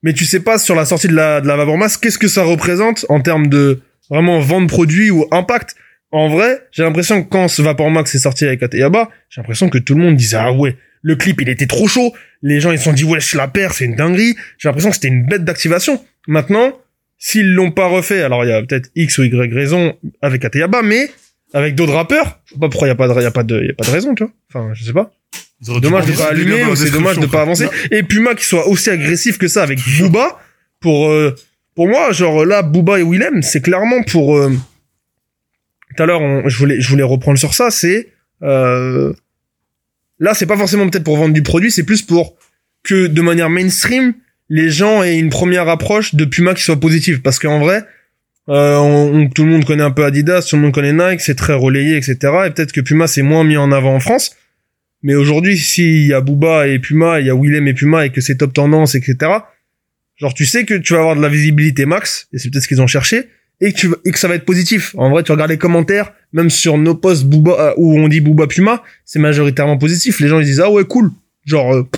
Mais tu sais pas sur la sortie de la, de la Vapor Max, qu'est-ce que ça représente en termes de vraiment vente produit ou impact? En vrai, j'ai l'impression que quand ce Vapor Max est sorti avec Ateyaba, j'ai l'impression que tout le monde disait, ah ouais, le clip, il était trop chaud. Les gens, ils se sont dit, wesh, la paire, c'est une dinguerie. J'ai l'impression que c'était une bête d'activation. Maintenant, s'ils l'ont pas refait, alors il y a peut-être X ou Y raison avec Ateyaba, mais avec d'autres rappeurs, je sais pas pourquoi il y a pas de, il y a pas de, il y a pas de raison, tu vois. Enfin, je sais pas. Dommage de pas allumer ou c'est dommage de pas avancer. Et Puma qui soit aussi agressif que ça avec Booba, pour, euh, pour moi, genre là, Booba et Willem, c'est clairement pour, euh, tout à l'heure, je voulais, je voulais reprendre sur ça, c'est, euh, là, c'est pas forcément peut-être pour vendre du produit, c'est plus pour que de manière mainstream, les gens aient une première approche de Puma qui soit positive. Parce qu'en vrai, euh, tout le monde connaît un peu Adidas, tout le monde connaît Nike, c'est très relayé, etc. Et peut-être que Puma c'est moins mis en avant en France. Mais aujourd'hui, s'il y a Booba et Puma, il y a Willem et Puma et que c'est top tendance, etc. Genre, tu sais que tu vas avoir de la visibilité max, et c'est peut-être ce qu'ils ont cherché, et que, tu, et que ça va être positif. En vrai, tu regardes les commentaires, même sur nos posts euh, où on dit Booba Puma, c'est majoritairement positif. Les gens, ils disent, ah ouais, cool. Genre, euh,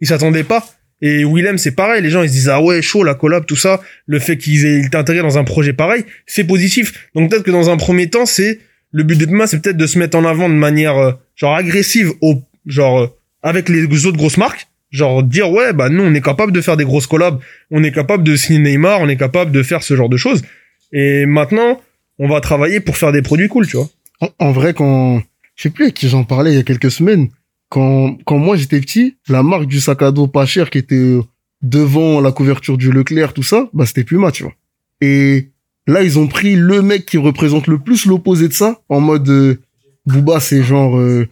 ils s'attendaient pas. Et Willem, c'est pareil. Les gens, ils se disent, ah ouais, chaud, la collab, tout ça. Le fait qu'ils aient été intégrés dans un projet pareil, c'est positif. Donc peut-être que dans un premier temps, c'est, le but de Puma, c'est peut-être de se mettre en avant de manière, euh, genre, agressive au, genre, euh, avec les autres grosses marques. Genre, dire, ouais, bah, nous, on est capable de faire des grosses collabs. On est capable de signer Neymar. On est capable de faire ce genre de choses. Et maintenant, on va travailler pour faire des produits cool, tu vois. En, en vrai, quand, je sais plus avec qui j'en parlais il y a quelques semaines, quand, quand moi j'étais petit, la marque du sac à dos pas cher qui était euh, devant la couverture du Leclerc, tout ça, bah c'était Puma, tu vois. Et là, ils ont pris le mec qui représente le plus l'opposé de ça, en mode euh, Booba, c'est genre, euh,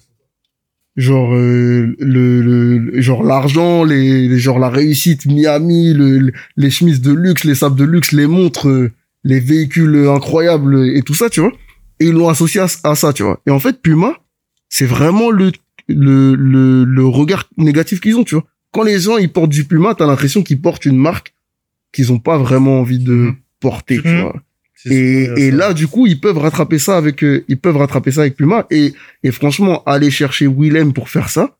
genre euh, le, le- genre l'argent, les, les- genre la réussite, Miami, le- les chemises de luxe, les sables de luxe, les montres, euh, les véhicules incroyables et tout ça, tu vois et ils l'ont associé à, à ça, tu vois. Et en fait, Puma, c'est vraiment le, le, le, le regard négatif qu'ils ont, tu vois. Quand les gens, ils portent du Puma, t'as l'impression qu'ils portent une marque qu'ils ont pas vraiment envie de Mhm. porter, tu Mhm. vois. Et, et là, du coup, ils peuvent rattraper ça avec, euh, ils peuvent rattraper ça avec Puma. Et, et franchement, aller chercher Willem pour faire ça,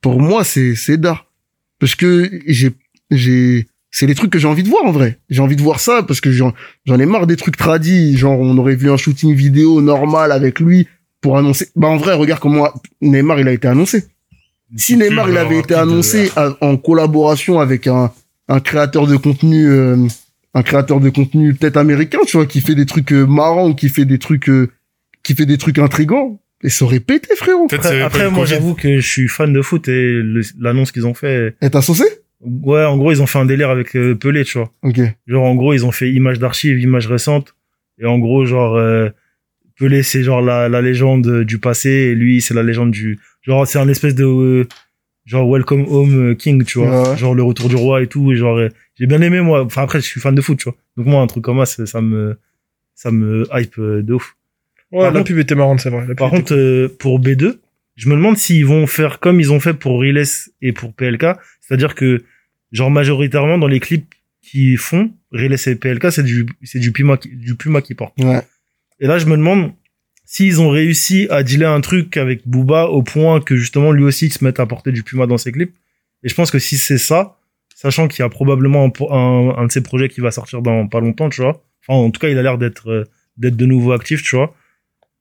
pour moi, c'est, c'est d'art. Parce que j'ai, j'ai, c'est les trucs que j'ai envie de voir, en vrai. J'ai envie de voir ça parce que j'en, j'en ai marre des trucs tradis. Genre, on aurait vu un shooting vidéo normal avec lui pour annoncer. Bah, en vrai, regarde comment Neymar, il a été annoncé. Si Neymar, il avait été annoncé à- en collaboration avec un, un créateur de contenu, euh, un créateur de contenu peut-être américain, tu vois, qui fait des trucs euh, marrants, ou qui fait des trucs, euh, qui fait des trucs intrigants, et ça aurait pété, frérot. Après, après, moi, j'avoue que je suis fan de foot et l'annonce qu'ils ont fait. Et t'as saucé? Ouais, en gros, ils ont fait un délire avec euh, Pelé, tu vois. Ok. Genre, en gros, ils ont fait image d'archives, image récente. Et en gros, genre, euh, Pelé, c'est genre la, la légende du passé. Et lui, c'est la légende du... Genre, c'est un espèce de... euh, genre, Welcome Home euh, King, tu vois. Ouais. Genre, le retour du roi et tout. Et genre, euh, j'ai bien aimé, moi. Enfin, après, je suis fan de foot, tu vois. Donc, moi, un truc comme ça, ça, me... ça me hype euh, de ouf. Ouais, Par la contre- pub était marrante, c'est vrai. Par contre, euh, pour B2, je me demande s'ils vont faire comme ils ont fait pour Riles et pour PLK, c'est-à-dire que genre majoritairement dans les clips qu'ils font, Riles et PLK, c'est du c'est du Puma qui, du Puma qui porte. Ouais. Et là, je me demande s'ils ont réussi à dealer un truc avec Booba au point que justement lui aussi il se mette à porter du Puma dans ses clips. Et je pense que si c'est ça, sachant qu'il y a probablement un, un, un de ses projets qui va sortir dans pas longtemps, tu vois. Enfin, en tout cas, il a l'air d'être euh, d'être de nouveau actif, tu vois.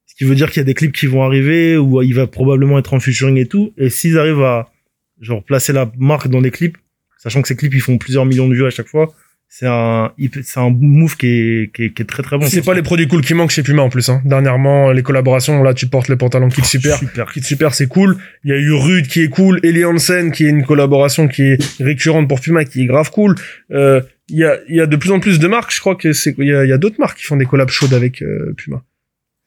Ce qui veut dire qu'il y a des clips qui vont arriver où il va probablement être en featuring et tout. Et s'ils arrivent à genre placer la marque dans les clips, sachant que ces clips ils font plusieurs millions de vues à chaque fois, c'est un c'est un move qui est, qui est qui est très très bon. C'est pas les produits cool qui manquent chez Puma en plus. Hein. Dernièrement, les collaborations, là, tu portes les pantalons Kid Super. super. Kid Super, c'est cool. Il y a eu Rude qui est cool. Ellie Hansen qui est une collaboration qui est récurrente pour Puma, qui est grave cool. Euh, Il y a, il y a de plus en plus de marques. Je crois que c'est, il y a, il y a d'autres marques qui font des collabs chaudes avec euh, Puma.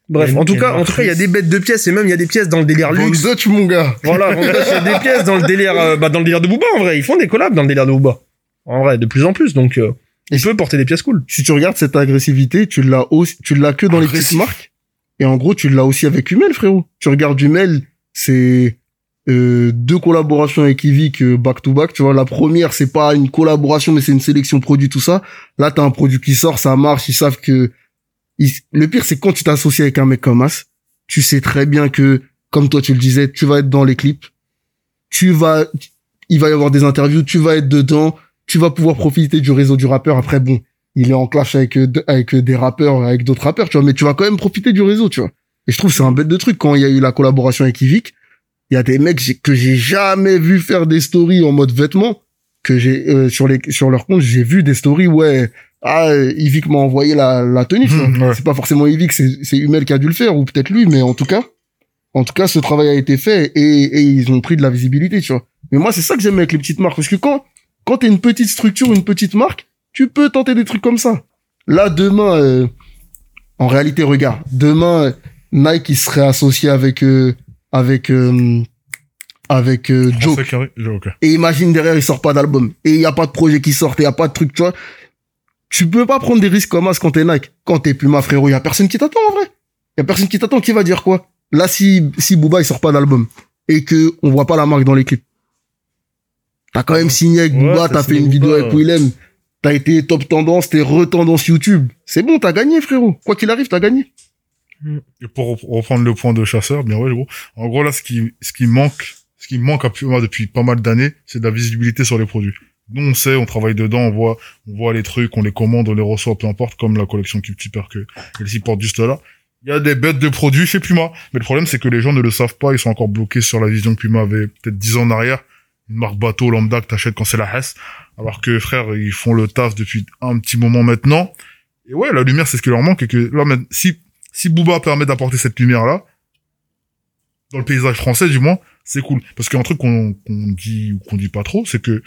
Bref, en tout cas, en tout cas, il y a des bêtes de pièces et même il y a des pièces dans le délire luxe. Dutch, mon gars. Voilà, il y a des pièces dans le délire, euh, bah, dans le délire de Booba, en vrai. Ils font des collabs dans le délire de Booba. En vrai, de plus en plus. Donc, euh, il peut porter des pièces cool. Si tu regardes cette agressivité, tu l'as aussi, tu l'as que dans les petites marques. Et en gros, tu l'as aussi avec Humel, frérot. Tu regardes Humel, c'est euh, deux collaborations avec Yvick euh, back to back. Tu vois, la première, c'est pas une collaboration, mais c'est une sélection produit, tout ça. Là, t'as un produit qui sort, ça marche. Ils savent que le pire, c'est quand tu t'associes avec un mec comme As, tu sais très bien que, comme toi tu le disais, tu vas être dans les clips. Tu vas, il va y avoir des interviews, tu vas être dedans, tu vas pouvoir profiter du réseau du rappeur. Après, bon, il est en clash avec euh, euh, des rappeurs, avec d'autres rappeurs, tu vois, mais tu vas quand même profiter du réseau, tu vois. Et je trouve que c'est un bête de truc quand il y a eu la collaboration avec Yvick. Il y a des mecs que j'ai jamais vu faire des stories en mode vêtements que j'ai euh, sur sur leur compte, j'ai vu des stories ouais ah Yvick m'a envoyé la la tenue. Mhm, ouais. C'est pas forcément Yvick, c'est c'est Humel qui a dû le faire ou peut-être lui, mais en tout cas en tout cas ce travail a été fait et et ils ont pris de la visibilité, tu vois. Mais moi c'est ça que j'aime avec les petites marques parce que quand quand t'es une petite structure, une petite marque, tu peux tenter des trucs comme ça. Là, demain, euh, en réalité, regarde, demain, Nike il serait associé avec euh, avec euh, avec euh, Joe. Et imagine derrière, il sort pas d'album et il y a pas de projet qui sort, et il y a pas de truc, tu vois. Tu peux pas prendre des risques comme ça quand t'es Nike. Quand t'es Puma, frérot, il y a personne qui t'attend en vrai. Il y a personne qui t'attend. Qui va dire quoi? Là, si si Booba il sort pas d'album et que on voit pas la marque dans les clips, t'as quand même signé avec Booba, t'as t'as fait une vidéo avec. Willem, t'as été top tendance, t'es retendance YouTube. C'est bon, t'as gagné, frérot. Quoi qu'il arrive, t'as gagné. Et pour rep- reprendre le point de chasseur, bien ouais, gros. En gros, là, ce qui, ce qui manque, ce qui manque à Puma depuis pas mal d'années, c'est de la visibilité sur les produits. Nous, on sait, on travaille dedans, on voit, on voit les trucs, on les commande, on les reçoit, peu importe, comme la collection Keep Super que, elle s'y porte juste là. Il y a des bêtes de produits chez Puma. Mais le problème, c'est que les gens ne le savent pas, ils sont encore bloqués sur la vision que Puma avait peut-être 10 ans en arrière. Une marque bateau lambda que t'achètes quand c'est la Hess. Alors que, frère, ils font le taf depuis un petit moment maintenant. Et ouais, la lumière, c'est ce qui leur manque et que là, si si Booba permet d'apporter cette lumière-là, dans le paysage français du moins, c'est cool. Parce qu'un truc qu'on qu'on dit ou qu'on dit pas trop, c'est que,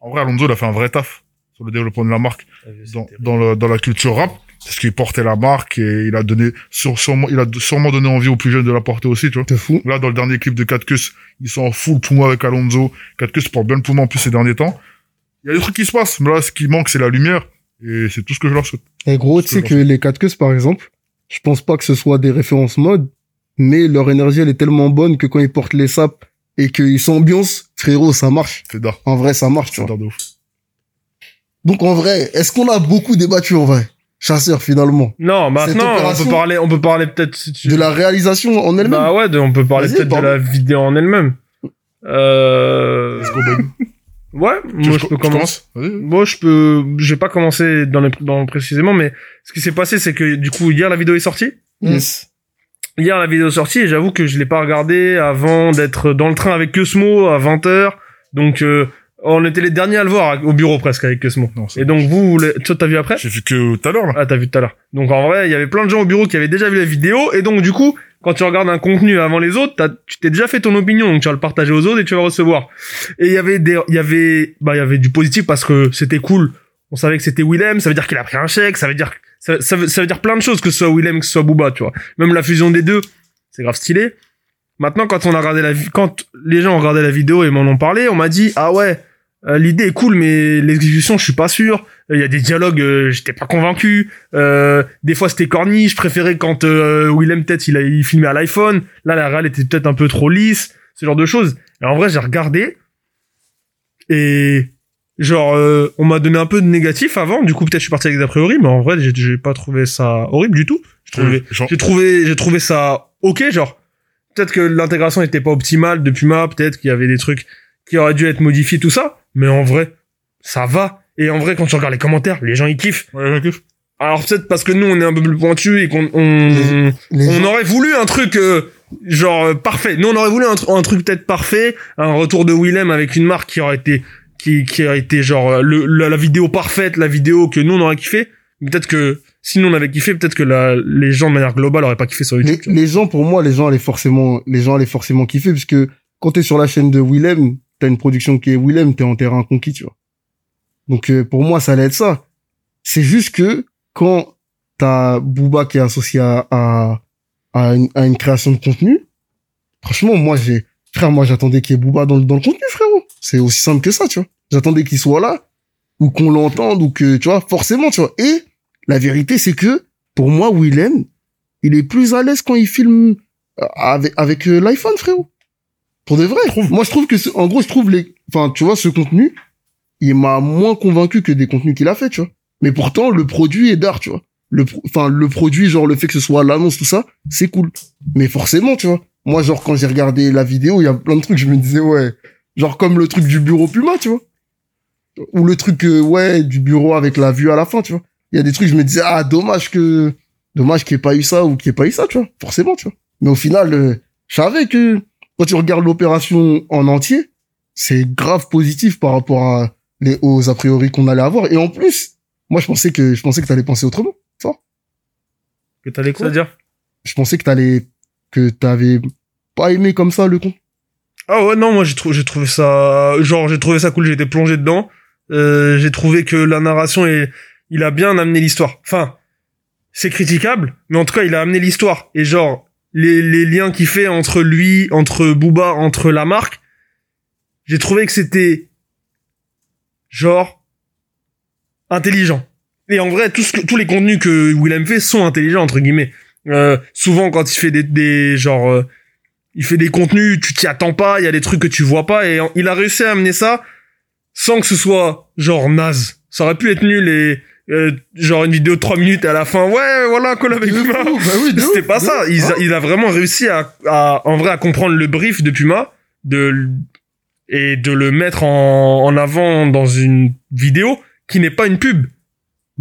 en vrai, Alonso, il a fait un vrai taf sur le développement de la marque dans, dans, le- dans la culture rap. Parce qu'il portait la marque et il a donné, sur, sûrement, il a sûrement donné envie aux plus jeunes de la porter aussi, tu vois. Fou. Là, dans le dernier clip de 4 ils sont en full Puma avec Alonso. 4 porte bien le Puma en plus ces derniers temps. Il y a des trucs qui se passent, mais là, ce qui manque, c'est la lumière. Et c'est tout ce que je leur souhaite. Et gros, tu sais que les 4 queues, par exemple, je pense pas que ce soit des références mode, mais leur énergie, elle est tellement bonne que quand ils portent les sapes et qu'ils s'ambiancent, frérot, ça marche. En vrai, ça marche, tu vois. de ouf. Donc, en vrai, est-ce qu'on a beaucoup débattu, en vrai? Chasseur, finalement. Non, maintenant, on opération- peut parler, on peut parler peut-être, si tu- De la réalisation en elle-même. Bah ouais, de- on peut parler Vas-y, peut-être de la vidéo en elle-même. Euh... Let's go, baby. Ouais, moi je peux commencer. Moi je peux, j'ai pas commencé dans les, dans précisément, mais ce qui s'est passé c'est que du coup hier la vidéo est sortie. Yes. Hier la vidéo sortie et j'avoue que je l'ai pas regardée avant d'être dans le train avec Cosmo à 20h. Donc euh, on était les derniers à le voir au bureau presque avec Cosmo. Non, Et donc vous, l'avez- toi t'as vu après? J'ai vu que tout à l'heure, là. Ah, t'as vu tout à l'heure. Donc en vrai, il y avait plein de gens au bureau qui avaient déjà vu la vidéo, et donc du coup, quand tu regardes un contenu avant les autres, tu t'es déjà fait ton opinion, donc tu vas le partager aux autres et tu vas recevoir. Et il y avait des, il y avait, bah il y avait du positif parce que c'était cool. On savait que c'était Willem, ça veut dire qu'il a pris un chèque, ça veut dire, ça, ça veut, ça veut dire plein de choses que ce soit Willem, que ce soit Booba, tu vois. Même la fusion des deux, c'est grave stylé. Maintenant, quand on a regardé la, quand les gens ont regardé la vidéo et m'en ont parlé, on m'a dit, ah ouais, euh, l'idée est cool, mais l'exécution, je suis pas sûr. Il y a des dialogues, euh, j'étais pas convaincu. Euh, des fois, c'était corny. Je préférais quand euh, Willem peut-être il, a- il filmait à l'iPhone. Là, la réal était peut-être un peu trop lisse, ce genre de choses. Et en vrai, j'ai regardé et genre, euh, on m'a donné un peu de négatif avant. Du coup, peut-être je suis parti avec des a priori, mais en vrai, j'ai- j'ai pas trouvé ça horrible du tout. J'ai trouvé, Genre, j'ai trouvé, j'ai trouvé ça ok, genre. Peut-être que l'intégration n'était pas optimale de Puma, peut-être qu'il y avait des trucs qui auraient dû être modifiés, tout ça. Mais en vrai, ça va. Et en vrai, quand tu regardes les commentaires, les gens ils kiffent. ouais, ouais, kiffe. Alors peut-être parce que nous on est un peu plus pointu et qu'on on, Les on gens- aurait voulu un truc euh, genre euh, parfait. Nous on aurait voulu un, un truc peut-être parfait, un retour de Willem avec une marque qui aurait été qui qui aurait été genre euh, le, la, la vidéo parfaite, la vidéo que nous on aurait kiffé. Peut-être que si nous on avait kiffé, peut-être que la, les gens de manière globale auraient pas kiffé sur les, YouTube. tu vois. les gens, pour moi, les gens allaient forcément, les gens allaient forcément kiffer, puisque quand t'es sur la chaîne de Willem, t'as une production qui est Willem, t'es en terrain conquis, tu vois. Donc, euh, pour moi, ça allait être ça. C'est juste que quand t'as Booba qui est associé à, à, à, une, à une création de contenu, franchement, moi, j'ai, frère, moi, j'attendais qu'il y ait Booba dans, le- dans le contenu, frérot. C'est aussi simple que ça, tu vois. J'attendais qu'il soit là, ou qu'on l'entende, ou que, tu vois, forcément, tu vois. Et la vérité, c'est que, pour moi, Willem, il est plus à l'aise quand il filme euh, avec, avec euh, l'iPhone, frérot. Pour de vrai. Moi, je trouve que, ce- en gros, je trouve les, enfin, tu vois, ce contenu, il m'a moins convaincu que des contenus qu'il a fait, tu vois. Mais pourtant, le produit est d'art, tu vois. Le, enfin, le produit, genre, le fait que ce soit l'annonce, tout ça, c'est cool. Mais forcément, tu vois. Moi, genre, quand j'ai regardé la vidéo, il y a plein de trucs, je me disais, ouais, genre, comme le truc du bureau Puma, tu vois. Ou le truc, euh, ouais, du bureau avec la vue à la fin, tu vois. Il y a des trucs, je me disais, ah, dommage que, dommage qu'il n'y ait pas eu ça ou qu'il n'y ait pas eu ça, tu vois. Forcément, tu vois. Mais au final, euh, je savais que quand tu regardes l'opération en entier, c'est grave positif par rapport à les, aux a priori qu'on allait avoir. Et en plus, moi, je pensais que, je pensais que t'allais penser autrement. Tu vois. Que t'allais quoi? C'est-à-dire? Je pensais que t'allais, que t'avais pas aimé comme ça le con. Ah ouais non moi j'ai trouvé j'ai trouvé ça genre j'ai trouvé ça cool été plongé dedans. Euh, j'ai trouvé que la narration est il a bien amené l'histoire. Enfin c'est critiquable mais en tout cas il a amené l'histoire. Et genre les les liens qu'il fait entre lui entre Booba entre la marque j'ai trouvé que c'était genre intelligent. Et en vrai tout ce que, tous les contenus que Willem fait sont intelligents entre guillemets euh, souvent quand il fait des des genre euh, il fait des contenus, tu t'y attends pas, il y a des trucs que tu vois pas, et il a réussi à amener ça sans que ce soit genre naze. Ça aurait pu être nul et euh, genre une vidéo de 3 minutes et à la fin, ouais, voilà, colle avec Puma. bah oui, C'était pas ça. Il, a, il a vraiment réussi à, à, en vrai, à comprendre le brief de Puma, de, et de le mettre en, en avant dans une vidéo qui n'est pas une pub.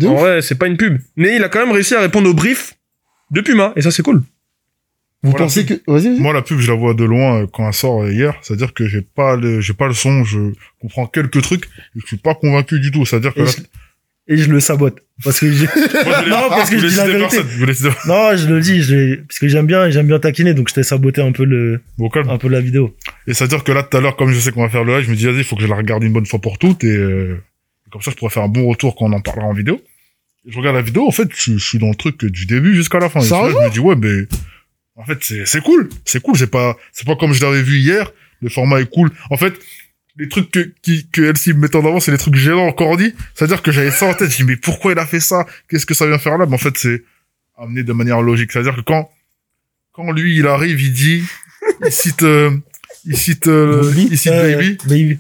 En vrai, c'est pas une pub. Mais il a quand même réussi à répondre au brief de Puma, et ça c'est cool. Vous pensez que, vas-y, vas-y. Moi, la pub, je la vois de loin euh, quand elle sort euh, hier. C'est-à-dire que j'ai pas le, j'ai pas le son, je comprends quelques trucs, et je suis pas convaincu du tout. C'est-à-dire que et là, je, et je le sabote. Parce que j'ai, moi, je voulais- Non, parce que je dis la vérité. personne, non, je le dis, je parce que j'aime bien, j'aime bien taquiner, donc je t'ai saboté un peu le, Bon, un peu la vidéo. Et c'est-à-dire que là, tout à l'heure, comme je sais qu'on va faire le live, je me dis, vas-y, il faut que je la regarde une bonne fois pour toutes, et euh, comme ça, je pourrais faire un bon retour quand on en parlera en vidéo. Je regarde la vidéo, en fait, je, je suis dans le truc du début jusqu'à la fin. Ça là, je me dis, ouais, mais en fait, c'est c'est cool, c'est cool. C'est pas, c'est pas comme je l'avais vu hier. Le format est cool. En fait, les trucs que qui que Elsie me met en avant, c'est les trucs gênants encore dit. C'est-à-dire que j'avais ça en tête. Je dis, mais pourquoi il a fait ça? Qu'est-ce que ça vient faire là? Mais en fait, c'est amené de manière logique. C'est-à-dire que quand quand lui il arrive, il dit, il cite, euh, il cite, euh, il cite Euh, Baby. Baby.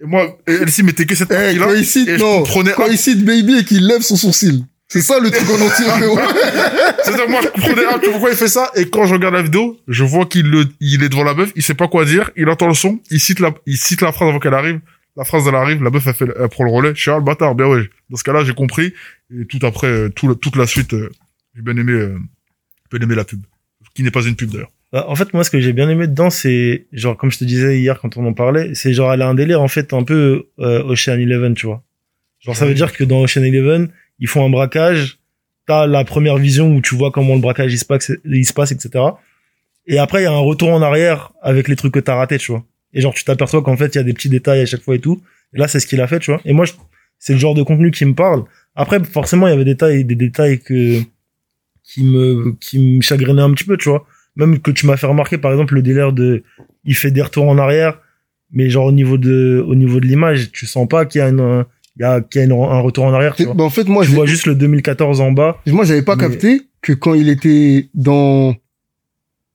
Et moi, Elsie mettait que cette Eh, partie-là. et je non, il cite Baby et qu'il lève son sourcil. C'est ça le truc en frérot. C'est-à-dire moi, je comprenais un peu pourquoi il fait ça. Et quand je regarde la vidéo, je vois qu'il le, il est devant la meuf, il sait pas quoi dire, il entend le son, il cite la, il cite la phrase avant qu'elle arrive. La phrase, elle arrive, la meuf, elle, fait, elle prend le relais. Je suis, ah, le bâtard, bien ouais. Dans ce cas-là, j'ai compris. Et tout après, euh, tout, le- toute la suite, euh, j'ai bien aimé, euh, j'ai bien aimé la pub. Qui n'est pas une pub d'ailleurs. Bah, en fait, moi, ce que j'ai bien aimé dedans, c'est, genre, comme je te disais hier quand on en parlait, c'est genre, elle a un délire, en fait, un peu, euh, Ocean Eleven, tu vois. Genre, ça veut dire que dans Ocean Eleven, ils font un braquage, t'as la première vision où tu vois comment le braquage il se passe, il se passe, etc. Et après, il y a un retour en arrière avec les trucs que t'as ratés, tu vois. Et genre, tu t'aperçois qu'en fait, il y a des petits détails à chaque fois et tout. Et là, c'est ce qu'il a fait, tu vois. Et moi, c'est le genre de contenu qui me parle. Après, forcément, il y avait des détails, des détails que, qui me, qui me chagrinaient un petit peu, tu vois. Même que tu m'as fait remarquer, par exemple, le délire de, il fait des retours en arrière, mais genre au niveau de, au niveau de l'image, tu sens pas qu'il y a une, il y a, qu'il y a une- un retour en arrière, tu vois. Bah, en fait, moi, j'ai- vois juste le 2014 en bas. moi, j'avais pas Mais- capté que quand il était dans,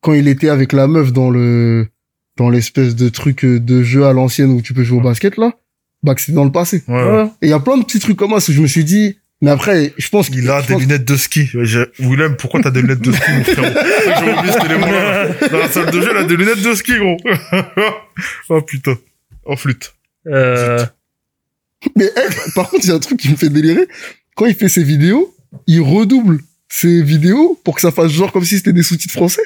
quand il était avec la meuf dans le, dans l'espèce de truc de jeu à l'ancienne où tu peux jouer au basket, là, bah, que c'était dans le passé. Ouais, ouais. Et il y a plein de petits trucs comme ça où je me suis dit, mais après, je pense qu'il Il a des pense- lunettes de ski. Willem, pourquoi t'as des lunettes de ski, mon que J'ai oublié cet élément-là. Dans la salle de jeu, il a des lunettes de ski, gros. oh putain. En flûte. Euh, Mais eh, par contre, il y a un truc qui me fait délirer. Quand il fait ses vidéos, il redouble ses vidéos pour que ça fasse genre comme si c'était des sous-titres français.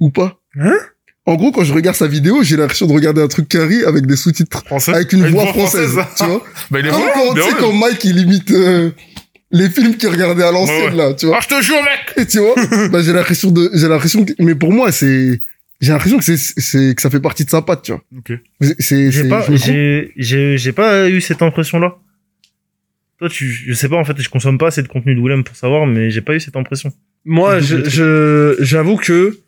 Ou pas Hein? En gros, quand je regarde sa vidéo, j'ai l'impression de regarder un truc carré avec des sous-titres Français avec une voix française, tu vois. Bah, il est quand, tu sais, ouais. quand Mike il imite euh, les films qu'il regardait à l'ancienne Ouais, ouais. là, tu vois. Ah, je te jure, mec Et tu vois, bah, j'ai l'impression de, j'ai l'impression que, mais pour moi, c'est, j'ai l'impression que c'est, c'est, que ça fait partie de sa patte, tu vois. Ok. C'est, c'est, J'ai pas, j'ai, j'ai, pas eu cette impression-là. Toi, tu, je sais pas, en fait, je consomme pas assez de contenu de Willem pour savoir, mais j'ai pas eu cette impression. moi, je, j'avoue que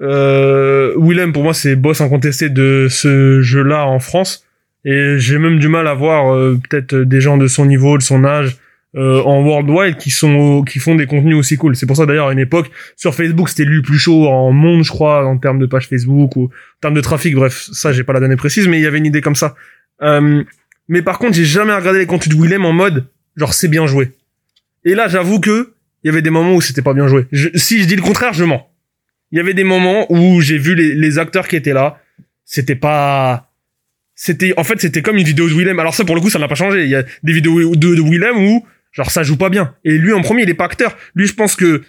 euh, Willem, pour moi, c'est boss incontesté de ce jeu-là en France. Et j'ai même du mal à voir euh, peut-être des gens de son niveau, de son âge, euh, en worldwide qui sont qui font des contenus aussi cool. C'est pour ça d'ailleurs à une époque sur Facebook c'était lui plus chaud en monde, je crois, en termes de page Facebook ou en termes de trafic. Bref, ça j'ai pas la donnée précise, mais il y avait une idée comme ça. Euh, mais par contre, j'ai jamais regardé les contenus de Willem en mode genre c'est bien joué. Et là, j'avoue que il y avait des moments où c'était pas bien joué. Si je dis le contraire, je mens. Il y avait des moments où j'ai vu les, les acteurs qui étaient là, c'était pas c'était en fait c'était comme une vidéo de Willem. Alors ça pour le coup ça n'a pas changé. Il y a des vidéos de, de Willem où genre ça joue pas bien. Et lui en premier il est pas acteur. Lui je pense que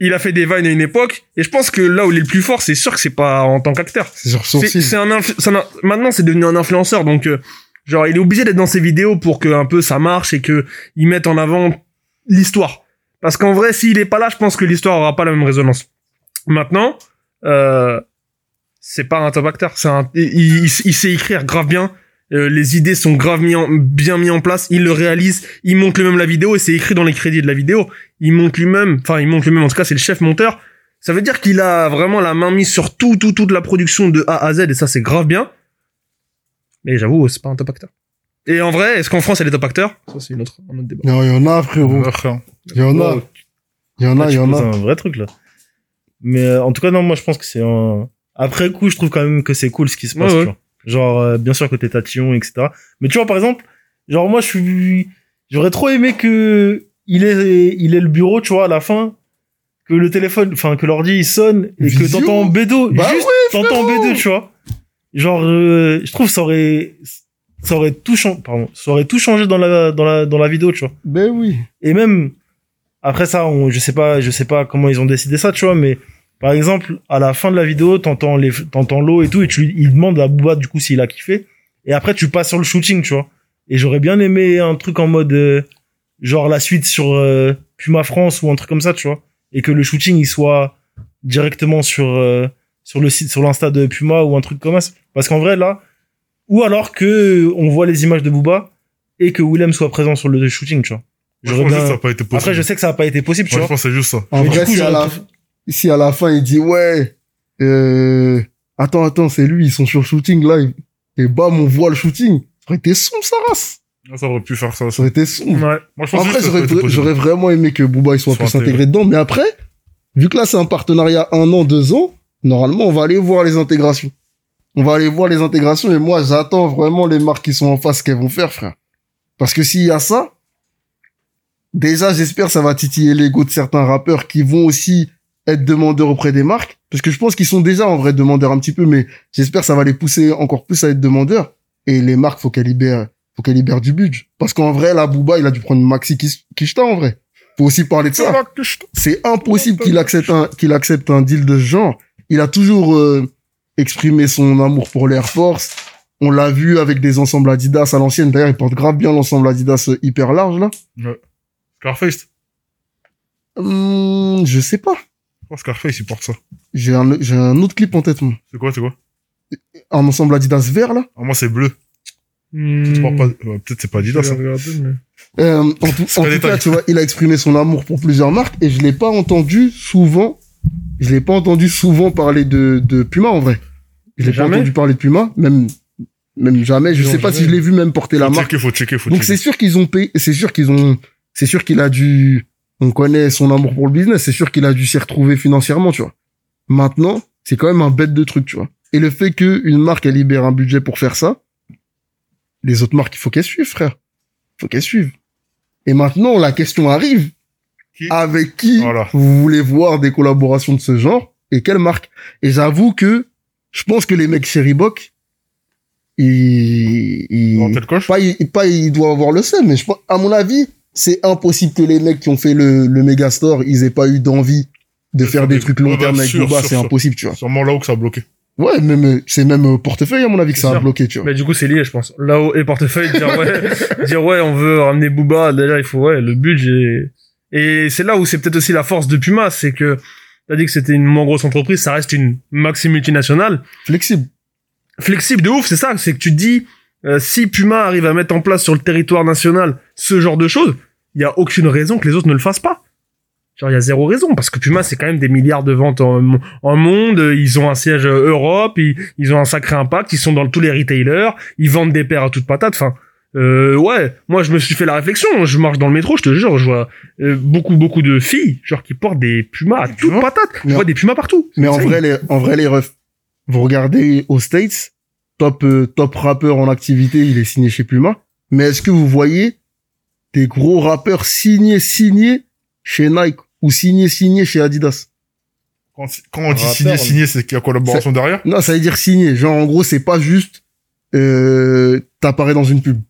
il a fait des vannes à une époque et je pense que là où il est le plus fort c'est sûr que c'est pas en tant qu'acteur. C'est sur un, c'est un- maintenant c'est devenu un influenceur donc euh, genre il est obligé d'être dans ses vidéos pour que un peu ça marche et que il mette en avant l'histoire. Parce qu'en vrai s'il est pas là je pense que l'histoire aura pas la même résonance. Maintenant euh, c'est pas un top acteur, c'est un il, il, il sait écrire grave bien. Euh, les idées sont grave mis en- bien mis en place, il le réalise, il monte lui-même la vidéo et c'est écrit dans les crédits de la vidéo. Il monte lui-même, enfin il monte lui-même en tout cas c'est le chef monteur. Ça veut dire qu'il a vraiment la main mise sur tout, tout, toute la production de A à Z et ça c'est grave bien. Mais j'avoue c'est pas un top acteur. Et en vrai est-ce qu'en France elle est top acteur Ça c'est une autre, un autre débat. Non, il y en a, frérot. Il y en a. Il y en a, il y en a. un vrai truc, là. Mais, euh, en tout cas, non, moi, je pense que c'est un, après coup, je trouve quand même que c'est cool ce qui se passe, Ouais, ouais. tu vois. Genre, euh, bien sûr, côté tatillon, etc. Mais tu vois, par exemple, genre, moi, je suis, j'aurais trop aimé que il ait, il ait le bureau, tu vois, à la fin, que le téléphone, enfin, que l'ordi, il sonne, et que t'entends Bédo, Bah juste, ouais, t'entends. Bédo, tu vois. Genre, euh, je trouve ça aurait, ça aurait tout changé, pardon, ça aurait tout changé dans la, dans la, dans la vidéo, tu vois. Ben oui. Et même après ça, on, je sais pas, je sais pas comment ils ont décidé ça, tu vois, mais par exemple, à la fin de la vidéo, t'entends les, t'entends l'eau et tout, et tu il demande à Booba du coup s'il a kiffé, et après tu passes sur le shooting, tu vois. Et j'aurais bien aimé un truc en mode euh, genre la suite sur euh, Puma France ou un truc comme ça, tu vois, et que le shooting il soit directement sur euh, sur le site, sur l'insta de Puma ou un truc comme ça, parce qu'en vrai là, ou alors que on voit les images de Booba et que Willem soit présent sur le shooting, tu vois. Je que ça n'a pas été possible. après, je sais que ça n'a pas été possible, tu Moi, je pense que c'est juste ça. En vrai, du coup, si, à la, si à la fin il dit ouais, euh, attends, attends, c'est lui, ils sont sur shooting live. Et bam, on voit le shooting. Ça aurait été sombre, sa race. Ça aurait pu faire ça. Ça aurait été sombre. Ouais. Moi, je pense Après, j'aurais, j'aurais vraiment aimé que Booba il soit plus intégré. intégré dedans. Mais après, vu que là, c'est un partenariat un an, deux ans, normalement, on va aller voir les intégrations. On va aller voir les intégrations et moi, j'attends vraiment les marques qui sont en face, ce qu'elles vont faire, frère. Parce que s'il y a ça, déjà, j'espère que ça va titiller l'ego de certains rappeurs qui vont aussi être demandeurs auprès des marques. Parce que je pense qu'ils sont déjà en vrai demandeurs un petit peu, mais j'espère que ça va les pousser encore plus à être demandeurs. Et les marques, faut qu'elles libèrent, faut qu'elles libèrent du budget. Parce qu'en vrai, là, Booba, il a dû prendre Maxi Kish- Kishta, en vrai. Faut aussi parler de ça. C'est impossible qu'il accepte un, qu'il accepte un deal de ce genre. Il a toujours euh, exprimé son amour pour l'Air Force. On l'a vu avec des ensembles Adidas à l'ancienne. D'ailleurs, il porte grave bien l'ensemble Adidas euh, hyper large, là. Scarface. Hum, je sais pas. Je pense que Scarface, il porte ça. J'ai un, j'ai un autre clip en tête, moi. C'est quoi, c'est quoi? Un ensemble Adidas vert, là. Ah, moi, c'est bleu. Hmm. Je porte pas, ouais, peut-être c'est pas Adidas, ça. vais regarder, mais- Euh, en tout, en cas, tu vois, il a exprimé son amour pour plusieurs marques et je l'ai pas entendu souvent. Je l'ai pas entendu souvent parler de, de Puma en vrai. Je l'ai pas entendu parler de Puma, même même jamais. Je Non, sais pas jamais. si je l'ai vu même porter la marque. checker, faut checker, faut Donc c'est sûr qu'ils ont payé, c'est sûr qu'ils ont, c'est sûr qu'il a dû, on connaît son amour pour le business, c'est sûr qu'il a dû s'y retrouver financièrement, tu vois. Maintenant, c'est quand même un bête de truc, tu vois. Et le fait qu'une marque, elle libère un budget pour faire ça, les autres marques, il faut qu'elles suivent, frère. Il faut qu'elles suivent. Et maintenant, la question arrive. Qui Avec qui Voilà. vous voulez voir des collaborations de ce genre et quelle marque? Et j'avoue que je pense que les mecs chez Reebok, ils, ils- pas, il, pas, il doit avoir le seum, mais je pense, à mon avis, c'est impossible que les mecs qui ont fait le, le Megastore, ils aient pas eu d'envie de faire des des- trucs long Ouais, bah, terme avec sûr, c'est impossible, tu vois. Sûrement là où que ça a bloqué. Ouais, même, euh, c'est même euh, portefeuille, à mon avis, que ça a sûr. bloqué, tu vois. Mais du coup, c'est lié, je pense. Là-haut et portefeuille, dire ouais, dire ouais, on veut ramener Booba. Déjà, il faut, ouais, le budget. Et c'est là où c'est peut-être aussi la force de Puma, c'est que t'as dit que c'était une moins grosse entreprise, ça reste une maxi multinationale. Flexible. Flexible de ouf, c'est ça. C'est que tu te dis, euh, si Puma arrive à mettre en place sur le territoire national ce genre de choses, il y a aucune raison que les autres ne le fassent pas. Genre, il y a zéro raison, parce que Puma, c'est quand même des milliards de ventes en, en monde, ils ont un siège euh, Europe, ils, ils ont un sacré impact, ils sont dans tous les retailers, ils vendent des paires à toutes patates, enfin, euh, ouais, moi je me suis fait la réflexion, je marche dans le métro, je te jure, je vois euh, beaucoup, beaucoup de filles, genre qui portent des Pumas à Pumas patates, je vois des Pumas partout. Mais en vrai, les, en vrai, les refs, vous regardez aux States, top, euh, top rappeur en activité, il est signé chez Puma. Mais est-ce que vous voyez des gros rappeurs signés, signés chez Nike ou signés, signés chez Adidas? Quand, quand on dit Rappeur, signé, on- signé, c'est qu'il y a collaboration derrière? Non, ça veut dire signé. Genre, en gros, c'est pas juste, euh, t'apparais dans une pub.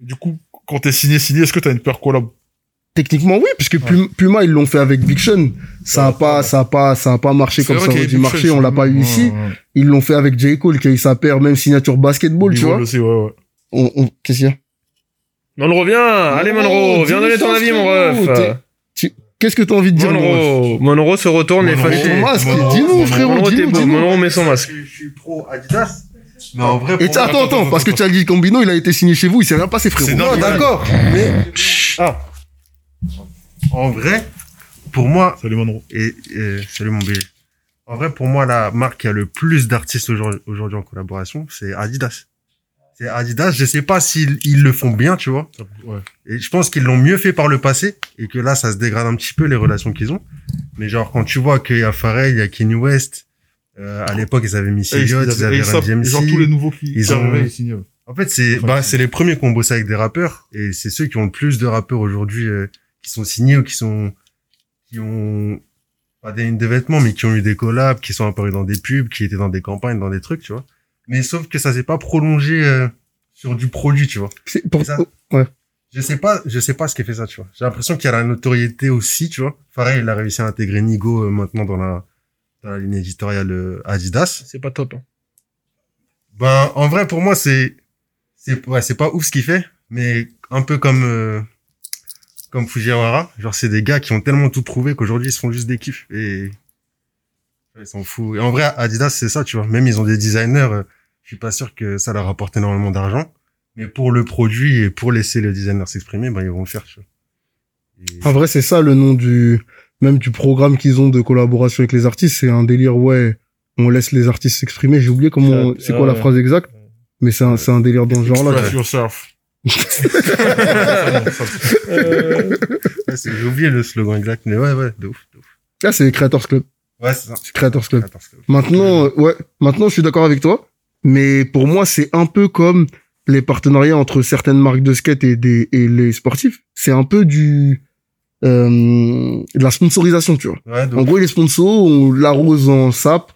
Du coup, quand t'es signé, signé, est-ce que t'as une paire collab? Techniquement, oui, puisque Puma, Puma, ils l'ont fait avec Big Sean. Ça a pas, ça a pas, ça a pas marché comme ça aurait a dû marcher. On l'a pas eu ici. Ils l'ont fait avec J. Cole, qui a eu sa paire, même signature basketball, tu vois. Wall aussi, ouais, ouais. On, on, qu'est-ce qu'il y a? Monroe, viens, allez Monroe, viens donner ton avis, mon ref. Qu'est-ce que t'as envie de dire, Monroe, Monroe se retourne et Monroe, fâché. Dis-nous, frérot, Monroe, t'es beau, dis-nous. Monroe met son masque. Je, suis pro Adidas. Mais en vrai, Et attends, attends, parce que Charlie Gambino, il a été signé chez vous, il s'est rien passé, frérot. Non, d'accord. Mais ah, en vrai, pour moi, Salut Monroe. et, et- salut mon bébé. En vrai, pour moi, la marque qui a le plus d'artistes aujourd'hui aujourd'hui en collaboration, c'est Adidas. C'est Adidas. Je sais pas s'ils ils le font bien, tu vois. Ouais. Et je pense qu'ils l'ont mieux fait par le passé et que là, ça se dégrade un petit peu les relations qu'ils ont. Mais genre, quand tu vois qu'il y a Pharrell, il y a Kanye West, euh, à l'époque, ils avaient Missy Et ils, Elliott, ils avaient- ils Run DMC. genre tous les nouveaux qui, ils ont- ils ouais. En fait, c'est bah, c'est les premiers qui ont bossé avec des rappeurs et c'est ceux qui ont le plus de rappeurs aujourd'hui euh, qui sont signés ou qui sont qui ont pas des lignes de vêtements mais qui ont eu des collabs, qui sont apparus dans des pubs, qui étaient dans des campagnes, dans des trucs, tu vois. Mais sauf que ça s'est pas prolongé euh, sur du produit, tu vois. C'est pour- Ça- oh, ouais. Je sais pas, je sais pas ce qui fait ça, tu vois. J'ai l'impression qu'il y a la notoriété aussi, tu vois. Pareil, il a réussi à intégrer Nigo euh, maintenant dans la dans la ligne éditoriale euh, Adidas. C'est pas top. hein. Ben, en vrai, pour moi, c'est, c'est, ouais, c'est pas ouf ce qu'il fait, mais un peu comme, euh, comme Fujiwara. Genre, c'est des gars qui ont tellement tout trouvé qu'aujourd'hui, ils se font juste des kiffs et, ils s'en foutent. Et en vrai, Adidas, c'est ça, tu vois. Même ils ont des designers, euh, je suis pas sûr que ça leur apporte énormément d'argent. Mais pour le produit et pour laisser le designer s'exprimer, ben, ils vont le faire, tu vois. Et- En vrai, c'est ça le nom du, même du programme qu'ils ont de collaboration avec les artistes. C'est un délire, ouais, on laisse les artistes s'exprimer. J'ai oublié comment, c'est quoi la phrase exacte. Mais c'est un, c'est un délire dans ce genre-là. Express yourself. Euh, Ouais, j'ai oublié le slogan exact, mais ouais, ouais, de ouf, de ouf. Là, c'est Creators Club. Ouais, c'est ça. C'est Creators Club. Maintenant, euh, ouais, maintenant, je suis d'accord avec toi. Mais pour moi, c'est un peu comme les partenariats entre certaines marques de skate et des, et les sportifs. C'est un peu du, euh, de la sponsorisation, tu vois. Ouais, En gros, les sponsors, on l'arrose en sap,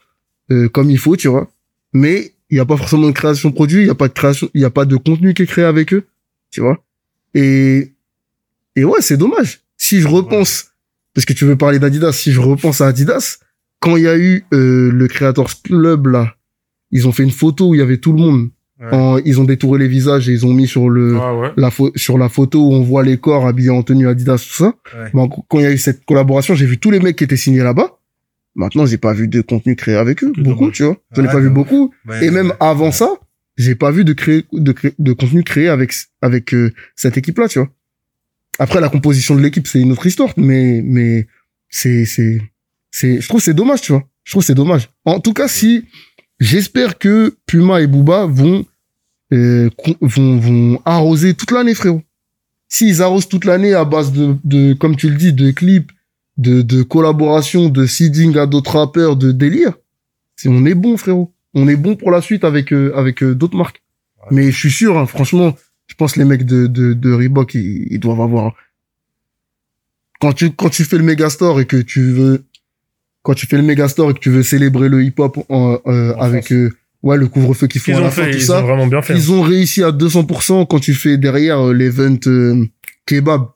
euh, comme il faut, tu vois. Mais il n'y a pas forcément de création de produit, il n'y a pas de création, il n'y a pas de contenu qui est créé avec eux, tu vois? Et, et ouais, c'est dommage. Si je repense, parce que tu veux parler d'Adidas, si je repense à Adidas, quand il y a eu euh, le Creators Club, là, ils ont fait une photo où il y avait tout le monde. Ouais. En- ils ont détouré les visages et ils ont mis sur le, Ah ouais. la sur la photo où on voit les corps habillés en tenue Adidas, tout ça. Ouais. Quand il y a eu cette collaboration, j'ai vu tous les mecs qui étaient signés là-bas. Maintenant, j'ai pas vu de contenu créé avec eux. Beaucoup, dommage. tu vois. J'en ai pas vu beaucoup. Et même avant ça, j'ai pas vu de créer, de de contenu créé avec, avec euh, cette équipe-là, tu vois. Après, la composition de l'équipe, c'est une autre histoire, mais, mais c'est, c'est, c'est, je trouve c'est dommage, tu vois. Je trouve c'est dommage. En tout cas, si j'espère que Puma et Booba vont, euh, vont, vont arroser toute l'année, frérot. S'ils arrosent toute l'année à base de, de, comme tu le dis, de clips, de, de collaboration, de seeding à d'autres rappeurs, de délire, c'est, on est bon, frérot. On est bon pour la suite avec, euh, avec euh, d'autres marques. Mais je suis sûr, hein, franchement, je pense que les mecs de, de, de Reebok, ils, ils doivent avoir, quand tu, quand tu fais le Megastore et que tu veux, quand tu fais le Megastore et que tu veux célébrer le hip-hop en, euh, En avec, euh, ouais, le couvre-feu qu'ils font Ils à ont la fin, fait, tout ils ça, ont vraiment bien fait. ils ont réussi à 200% quand tu fais derrière euh, l'event euh, kebab.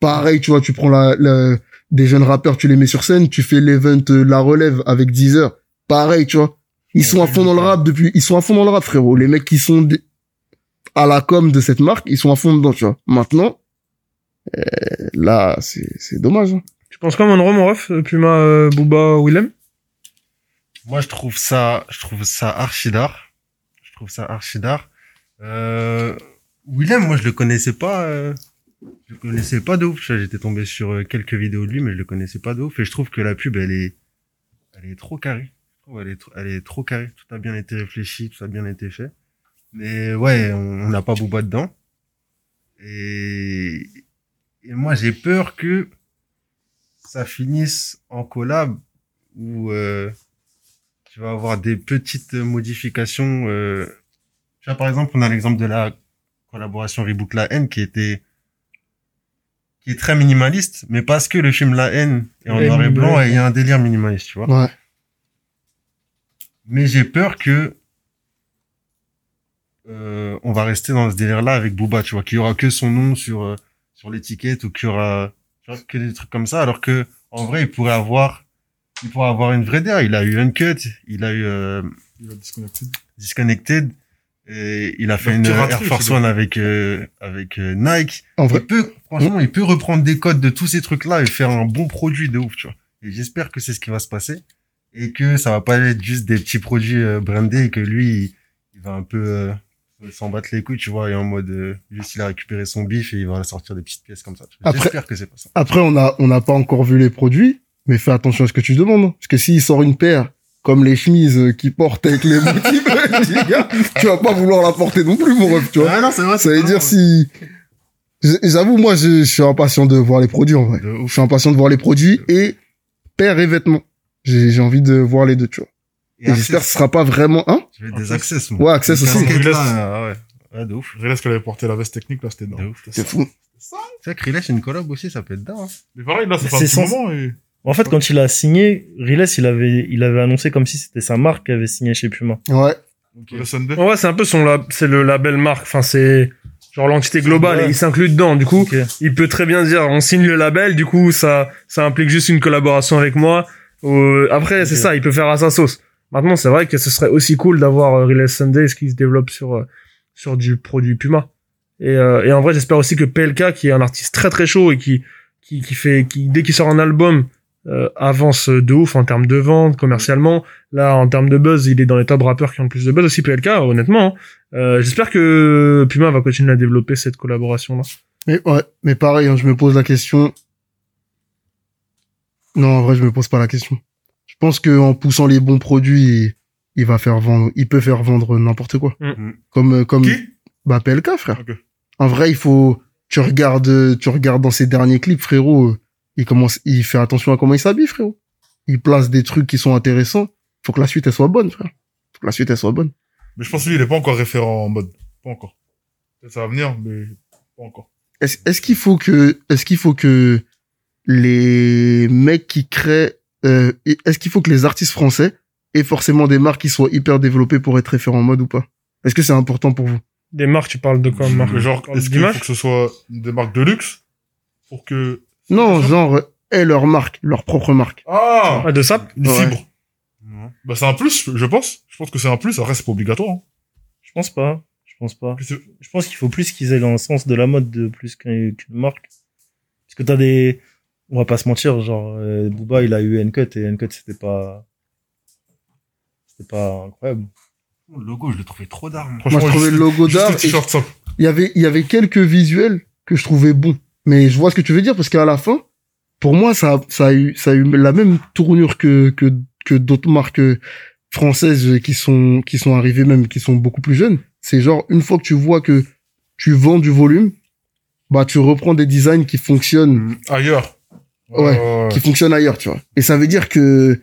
Pareil, tu vois, tu prends la, la- des jeunes rappeurs, tu les mets sur scène, tu fais l'event La Relève avec Deezer. Pareil, tu vois. Ils sont à fond dans le rap depuis, ils sont à fond dans le rap, frérot. Les mecs qui sont des- à la com de cette marque, ils sont à fond dedans, tu vois. Maintenant, euh, là, c'est, c'est dommage. hein. Tu penses quoi, mon mon ref, euh, Puma, euh, Booba, Willem? Moi, je trouve ça, je trouve ça archi d'art. Je trouve ça archi d'art. Euh, Willem, moi, je le connaissais pas, euh, je le connaissais pas de ouf. Tu vois, J'étais tombé sur euh, quelques vidéos de lui, mais je le connaissais pas de ouf. Et je trouve que la pub, elle est, elle est trop carrée. Trouve elle est, elle est trop carrée. Tout a bien été réfléchi, tout a bien été fait. Mais ouais, on n'a pas Booba dedans. Et, et moi, j'ai peur que ça finisse en collab où euh, tu vas avoir des petites modifications. Euh... Tu vois, par exemple, on a l'exemple de la collaboration Reboot La Haine qui était qui est très minimaliste, mais parce que le film La Haine est en noir et blanc et il y a un délire minimaliste, tu vois. Ouais. Mais j'ai peur que euh, on va rester dans ce délire-là avec Booba, tu vois, qu'il y aura que son nom sur euh, sur l'étiquette ou qu'il y aura tu vois, que des trucs comme ça, alors que en vrai, il pourrait avoir il pourrait avoir une vraie DA. Il a eu Uncut, il a eu euh, Il a disconnecté. Disconnected, et il a fait une Air Force One avec euh, avec euh, Nike. En vrai, Il peut franchement, il peut reprendre des codes de tous ces trucs-là et faire un bon produit de ouf, tu vois. Et j'espère que c'est ce qui va se passer et que ça va pas être juste des petits produits euh, brandés et que lui il, va un peu euh, s'en battre les couilles, tu vois, et en mode euh, juste il a récupéré son bif et il va sortir des petites pièces comme ça. J'espère que c'est pas ça. Après, on a, on n'a pas encore vu les produits, mais fais attention à ce que tu demandes. hein. Parce que s'il sort une paire, comme les chemises euh, qu'il porte avec les motifs, les gars, tu vas pas vouloir la porter non plus, mon ref, tu vois. Ah non, c'est vrai. Ça veut dire si, j'avoue, moi, je, je suis impatient de voir les produits, en vrai. Je suis impatient de voir les produits et paire et vêtements. J'ai, j'ai envie de voir les deux, tu vois. Et Et j'espère que ce sera pas vraiment, hein? Je vais des access, moi. Ouais, Access aussi. ah ouais. Ouais, de ouf. Riles qu'elle avait porté la veste technique, là, c'était dingue. C'est fou. Tu sais que Riles, une collab aussi, ça peut être dingue. hein. Mais pareil, là, un C'est petit sens- moment et... En fait, quand il a signé, Riles, il avait, il avait annoncé comme si c'était sa marque qui avait signé chez Puma. Ouais. Le Sunday. Ouais, c'est un peu son lab, c'est le label marque. Enfin, c'est genre l'entité globale et il s'inclut dedans. Du coup, il peut très bien dire on signe le label. Du coup, ça, ça implique juste une collaboration avec moi. Euh, après, c'est ça, il peut faire à sa sauce. Maintenant, c'est vrai que ce serait aussi cool d'avoir euh, Relay Sunday, ce qui se développe sur euh, sur du produit Puma. Et, euh, et en vrai, j'espère aussi que PLK, qui est un artiste très très chaud et qui qui, qui fait, qui dès qu'il sort un album euh, avance de ouf en termes de vente commercialement. Là, en termes de buzz, il est dans les top rappeurs qui ont le plus de buzz aussi PLK, honnêtement. hein. Euh, j'espère que Puma va continuer à développer cette collaboration là. Mais ouais, mais pareil, hein, je me pose la question. Non, en vrai, je me pose pas la question. Je pense que en poussant les bons produits, il, va faire vendre, il peut faire vendre n'importe quoi. Mm. Comme euh, comme Qui? Bah PLK, frère. En vrai, il faut tu regardes tu regardes dans ses derniers clips, frérot, euh, il commence il fait attention à comment il s'habille, frérot. Il place des trucs qui sont intéressants. Faut que la suite elle soit bonne, frère. Faut que la suite elle soit bonne. Mais je pense que lui, il est pas encore référent en mode. Pas encore. Peut-être Ça va venir, mais pas encore. Est-ce est-ce qu'il faut que est-ce qu'il faut que les mecs qui créent euh, est-ce qu'il faut que les artistes français aient forcément des marques qui soient hyper développées pour être référents en mode ou pas? Est-ce que c'est important pour vous? Des marques, tu parles de quoi? Marque genre, est-ce qu'il faut que ce soit des marques de luxe pour que. Non, genre aient leur marque, leur propre marque. Ah Ah, de sap Une Ouais. fibre. Bah, c'est un plus, je pense. Je pense que c'est un plus. Après, c'est pas obligatoire. Hein. Je pense pas. Je pense pas. Je pense qu'il faut plus qu'ils aient le sens de la mode de plus qu'une qu'une marque. Parce que t'as des, on va pas se mentir, genre, euh, Booba, il a eu Uncut et Uncut, c'était pas, c'était pas incroyable. Le logo, je le trouvais trop d'armes. Moi, je trouvais le logo d'art. simple. Il y avait il y avait quelques visuels que je trouvais bons, mais je vois ce que tu veux dire parce qu'à la fin, pour moi, ça a- ça a eu ça a eu la même tournure que que que d'autres marques. françaises qui sont qui sont arrivées même qui sont beaucoup plus jeunes. C'est genre une fois que tu vois que tu vends du volume, bah tu reprends des designs qui fonctionnent Ailleurs. Ouais, qui fonctionnent ailleurs, tu vois. Et ça veut dire que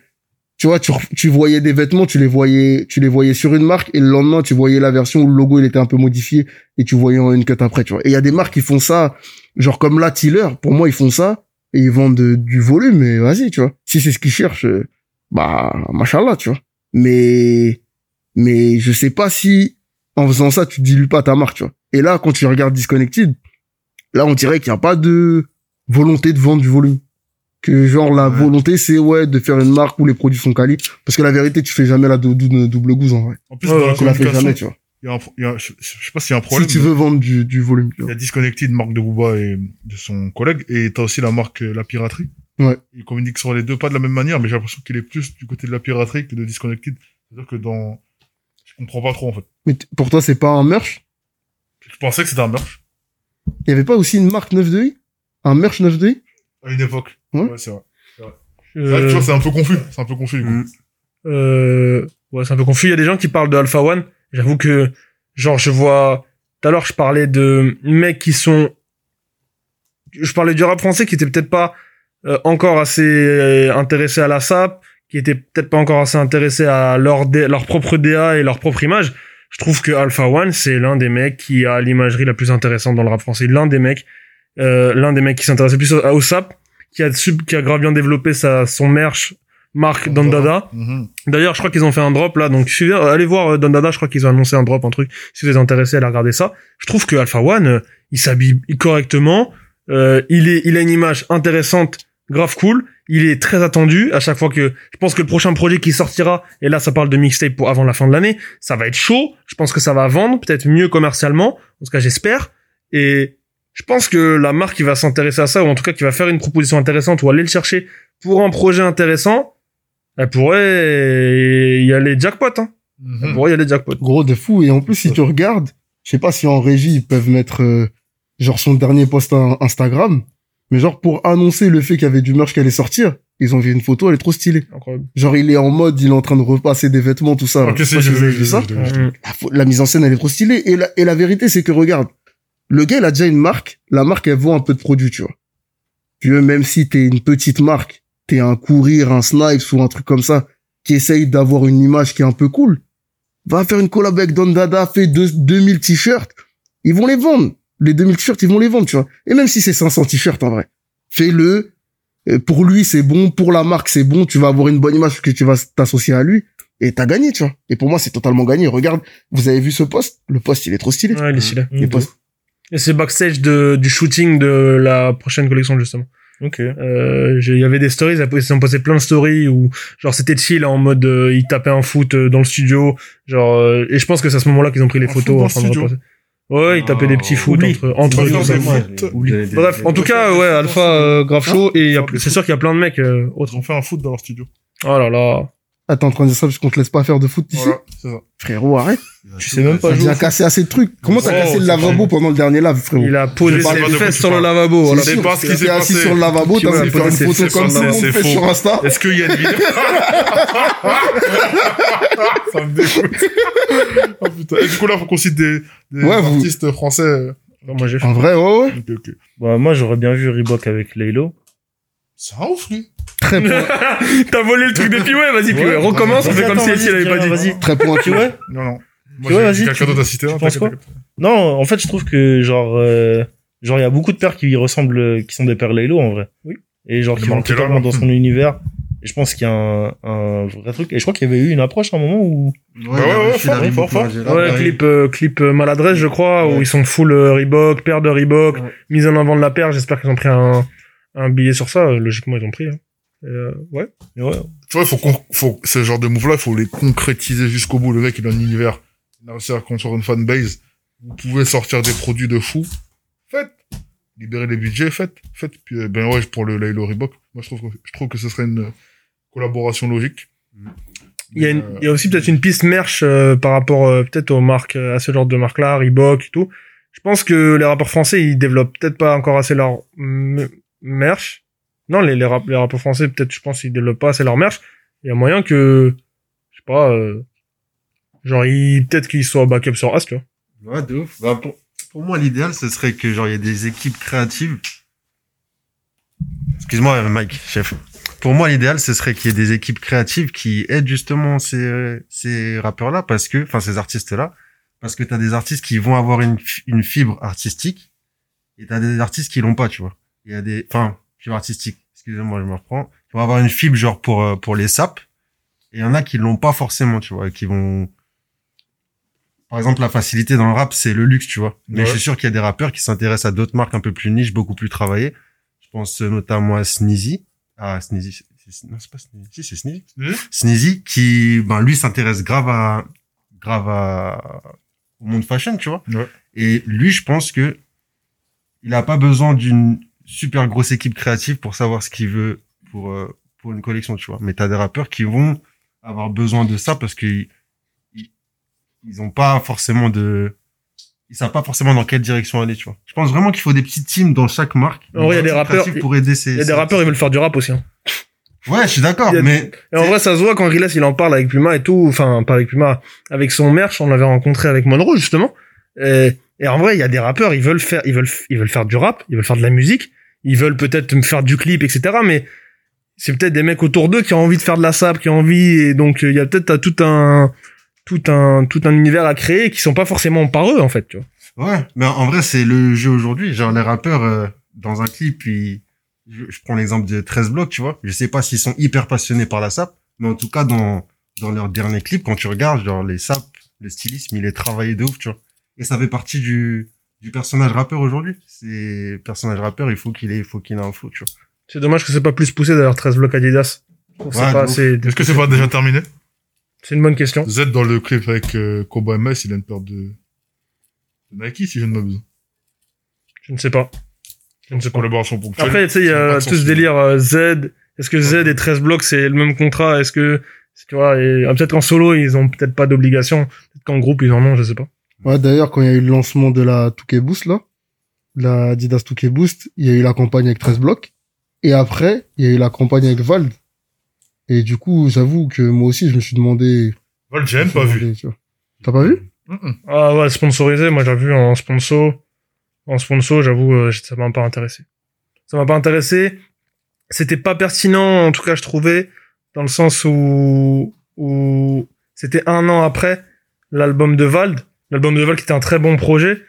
tu vois, tu, tu voyais des vêtements, tu les voyais, tu les voyais sur une marque et le lendemain, tu voyais la version où le logo il était un peu modifié et tu voyais en une cut après, tu vois. Et il y a des marques qui font ça, genre comme la Tiller, pour moi ils font ça et ils vendent de- du volume et vas-y, tu vois. Si c'est ce qu'ils cherchent, euh, bah machallah, tu vois. Mais mais je sais pas si en faisant ça tu dilues pas ta marque, tu vois. Et là quand tu regardes Disconnected, là on dirait qu'il y a pas de volonté de vendre du volume que genre la Ouais. volonté c'est ouais de faire une marque où les produits sont quali parce que la vérité tu fais jamais la dou- dou- double gousse en vrai En plus, Ouais, dans la tu la fais jamais tu vois il y a un, pro- il y a, je, je sais pas s'il y a un problème. si tu veux vendre du, du volume tu Il y a Disconnected, marque de Booba et de son collègue, et t'as aussi la marque euh, La Piraterie. Ouais. Il communique sur les deux, pas de la même manière, mais j'ai l'impression qu'il est plus du côté de La Piraterie que de Disconnected. C'est-à-dire que dans, je comprends pas trop, en fait. mais pour toi c'est pas un merch? Je pensais que c'était un merch. il y avait pas aussi une marque 9 de i? Un merch 9 de i? À une époque. Ouais. c'est vrai. C'est vrai que, tu vois, c'est un peu confus. C'est un peu confus, du coup. Mm. Euh, ouais, c'est un peu confus. Il y a des gens qui parlent de Alpha One. J'avoue que, genre, je vois, tout à l'heure, je parlais de mecs qui sont, je parlais du rap français qui était peut-être pas euh, encore assez euh, intéressés à la SAP, qui était peut-être pas encore assez intéressés à leur, dé- leur propre DA et leur propre image. Je trouve que Alpha One, c'est l'un des mecs qui a l'imagerie la plus intéressante dans le rap français. L'un des mecs, euh, l'un des mecs qui s'intéresse le plus au, au SAP, qui a, sub- qui a grave bien développé sa, son merch, marque Dandada. Mhm. D'ailleurs, je crois qu'ils ont fait un drop là, donc suivez, allez voir euh, Don Dada, je crois qu'ils ont annoncé un drop, un truc. Si vous êtes intéressé, allez regarder ça. Je trouve que Alpha One, euh, il s'habille correctement, euh, il est, il a une image intéressante, grave cool. Il est très attendu à chaque fois que je pense que le prochain projet qui sortira, et là ça parle de mixtape pour avant la fin de l'année, ça va être chaud. Je pense que ça va vendre, peut-être mieux commercialement. En tout cas, j'espère. Et je pense que la marque qui va s'intéresser à ça, ou en tout cas qui va faire une proposition intéressante, ou aller le chercher pour un projet intéressant, elle pourrait y aller jackpot, hein. Elle Mhm. pourrait y aller jackpot. gros de fou et en plus si tu regardes je sais pas si en régie ils peuvent mettre euh, genre son dernier post in- Instagram mais genre pour annoncer le fait qu'il y avait du merch qui allait sortir ils ont vu une photo elle est trop stylée Incroyable. genre il est en mode il est en train de repasser des vêtements tout ça si vous avez vu la, mise en scène elle est trop stylée et la, et la vérité c'est que regarde le gars il a déjà une marque. La marque elle vend un peu de produit tu vois. Tu veux même si t'es une petite marque t'es un courir un snipes ou un truc comme ça qui essaye d'avoir une image qui est un peu cool va faire une collab avec Don Dada fait deux, 2000 t-shirts ils vont les vendre. Les 2000 t-shirts ils vont les vendre tu vois. Et même si c'est 500 t-shirts en vrai fais-le. Euh, pour lui c'est bon. Pour la marque c'est bon. Tu vas avoir une bonne image parce que tu vas t'associer à lui. Et t'as gagné, tu vois. Et pour moi, c'est totalement gagné. Regarde, vous avez vu ce post Le post, il est trop stylé. Ouais, il est stylé. Et c'est backstage de, du shooting de la prochaine collection, justement. Ok. Euh, j'ai- il y avait des stories, ils ont posté plein de stories où, genre, c'était chill en mode, euh, ils tapaient un foot euh, dans le studio. Genre, euh, et je pense que c'est à ce moment-là qu'ils ont pris les Un foot photos dans en le train de studio. repasser. Ouais, ils tapaient des petits foot oublie. entre, entre eux. Bref, en tout cas, ouais, Alpha, euh, grave chaud, et il y a- c'est sûr qu'il y a plein de mecs, euh, autres. Ils ont fait un foot dans leur studio. Oh là là. Ah, t'es en train de dire ça parce qu'on te laisse pas faire de foot ici Voilà, ça. Frérot, arrête. Tu sais même pas jouer. déjà cassé assez de trucs. Comment t'as cassé le lavabo pendant le dernier lave, frérot Il a posé ses fesses sur le lavabo. voilà. C'est pas ce qui s'est T'es assis passé. sur le lavabo, t'as faire une photo comme c'est fait sur Insta. Est-ce qu'il y a une vidéo Ça me dégoûte. Oh putain. Et du coup, là, faut qu'on cite des, artistes français. Moi, j'ai fait. En vrai, ouais, ouais. Bah, moi, j'aurais bien vu Reebok avec Laylo. C'est un ouf, lui. Très, point- T'as volé le truc des Piway, vas-y, Piway. Recommence, on fait comme si elle avait pas dit. vas-y. très pointu. Tu vois Non, non. J'ai- vas-y, Quelqu'un d'autre à citer. Non, en fait, je trouve que, genre, euh, genre, il y a beaucoup de pères qui lui ressemblent, qui sont des pères Laylo, en vrai. Oui. Et genre, qui vont totalement dans son univers. Et je pense qu'il y a un, un vrai truc. Et je crois qu'il y avait eu une approche à un moment où, Ouais, ouais, ouais, fort, fort, fort. Ouais, clip, euh, clip euh, maladresse, je crois, où Ouais. ils sont full euh, Reebok, paire de Reebok, Ouais. mise en avant de la paire. J'espère qu'ils ont pris un, un billet sur ça. Euh, Logiquement, ils ont pris. Hein. Et, euh, ouais. mais ouais, Tu vois, il faut, faut, ce genre de move-là, il faut les concrétiser jusqu'au bout. Le mec, il a un univers. Il a réussi à construire une fanbase. Vous pouvez sortir des produits de fou. Faites. Libérez les budgets, faites. Faites. Puis, euh, ben ouais, pour le Laylo Reebok, moi, je trouve, que- je trouve que ce serait une collaboration logique. Il y a, une- Euh, il y a aussi peut-être une piste merch euh, par rapport euh, peut-être aux marques, euh, à ce genre de marques-là, Reebok et tout. Je pense que les rappeurs français, ils développent peut-être pas encore assez leur merch. Non, les, les, rap- les rappeurs français, peut-être, je pense, ils développent pas assez leur merch. Il y a moyen que, je sais pas, euh, genre, il, peut-être qu'il soit backup sur As, tu vois. Ouais, de ouf. Bah, pour, pour moi, l'idéal, ce serait que, genre, il y ait des équipes créatives. Excuse-moi, Mike, chef. Pour moi, l'idéal, ce serait qu'il y ait des équipes créatives qui aident justement ces, ces rappeurs-là parce que, enfin, ces artistes-là, parce que t'as des artistes qui vont avoir une, une fibre artistique et t'as des artistes qui l'ont pas, tu vois. Il y a des, enfin, fibre artistique. Excusez-moi, je me reprends. Qui vont avoir une fibre genre pour, euh, pour les sapes. Et il y en a qui l'ont pas forcément, tu vois, qui vont, par exemple, la facilité dans le rap, c'est le luxe, tu vois. Mais Ouais. je suis sûr qu'il y a des rappeurs qui s'intéressent à d'autres marques un peu plus niches, beaucoup plus travaillées. Je pense euh, notamment à Sneezy. Ah, Sneezy. Non, c'est pas Sneezy. Si, c'est Sneezy. Sneezy Sneezy, qui, ben, lui s'intéresse grave à, grave à, au monde fashion, tu vois. Ouais. Et lui, je pense que il a pas besoin d'une super grosse équipe créative pour savoir ce qu'il veut pour, euh, pour une collection, tu vois. Mais t'as des rappeurs qui vont avoir besoin de ça parce qu'ils, ils, ont pas forcément de, ils savent pas forcément dans quelle direction aller, tu vois. Je pense vraiment qu'il faut des petites teams dans chaque marque. En vrai, il y a des rappeurs- pour aider ces, Il y a des rappeurs, ils veulent faire du rap aussi, hein. Ouais, je suis d'accord, mais Et en vrai, ça se voit quand Riles, il en parle avec Puma et tout, enfin, pas avec Puma, avec son merch, on l'avait rencontré avec Monroe, justement. Et, et en vrai, il y a des rappeurs, ils veulent faire, ils veulent, ils veulent faire du rap, ils veulent faire de la musique, ils veulent peut-être me faire du clip, etc., mais c'est peut-être des mecs autour d'eux qui ont envie de faire de la sap, qui ont envie, et donc, euh, il y a peut-être tout un, tout un, tout un univers à créer qui sont pas forcément par eux, en fait, tu vois. Ouais, mais en vrai, c'est le jeu aujourd'hui. Genre, les rappeurs, euh, dans un clip, ils... je, je prends l'exemple de 13 blocs, tu vois. Je sais pas s'ils sont hyper passionnés par la sap, mais en tout cas, dans, dans leur dernier clip, quand tu regardes, genre, les sap, le stylisme, il est travaillé de ouf, tu vois. Et ça fait partie du, du personnage rappeur aujourd'hui. C'est, personnage rappeur, il faut qu'il ait, il faut qu'il ait un flow, tu vois. C'est dommage que c'est pas plus poussé d'ailleurs 13 blocs Adidas. Ouais, Est-ce que c'est pas déjà terminé? C'est une bonne question. Z dans le clip avec euh, MS, il a une paire de, de Nike, si je ne m'abuse. Je ne sais pas. Je ne sais pas. Collaboration ponctuelle. Après, tu sais, il y a tout ce délire euh, Z. Est-ce que Z et 13 blocs, c'est le même contrat? Est-ce que, tu vois, et, ah, peut-être qu'en solo, ils ont peut-être pas d'obligation. Peut-être qu'en groupe, ils en ont, je sais pas. Ouais, d'ailleurs, quand il y a eu le lancement de la Touquet Boost, là, la Adidas Touquet Boost, il y a eu la campagne avec 13 blocs. Et après, il y a eu la campagne avec Vald. Et du coup, j'avoue que moi aussi, je me suis demandé... Val, j'ai je me pas vu. T'as pas vu? Ah ouais, sponsorisé, moi j'ai vu en sponsor. En sponsor, j'avoue, euh, ça m'a pas intéressé. Ça m'a pas intéressé. C'était pas pertinent, en tout cas, je trouvais, dans le sens où, où c'était un an après l'album de Vald. L'album de Vald qui était un très bon projet.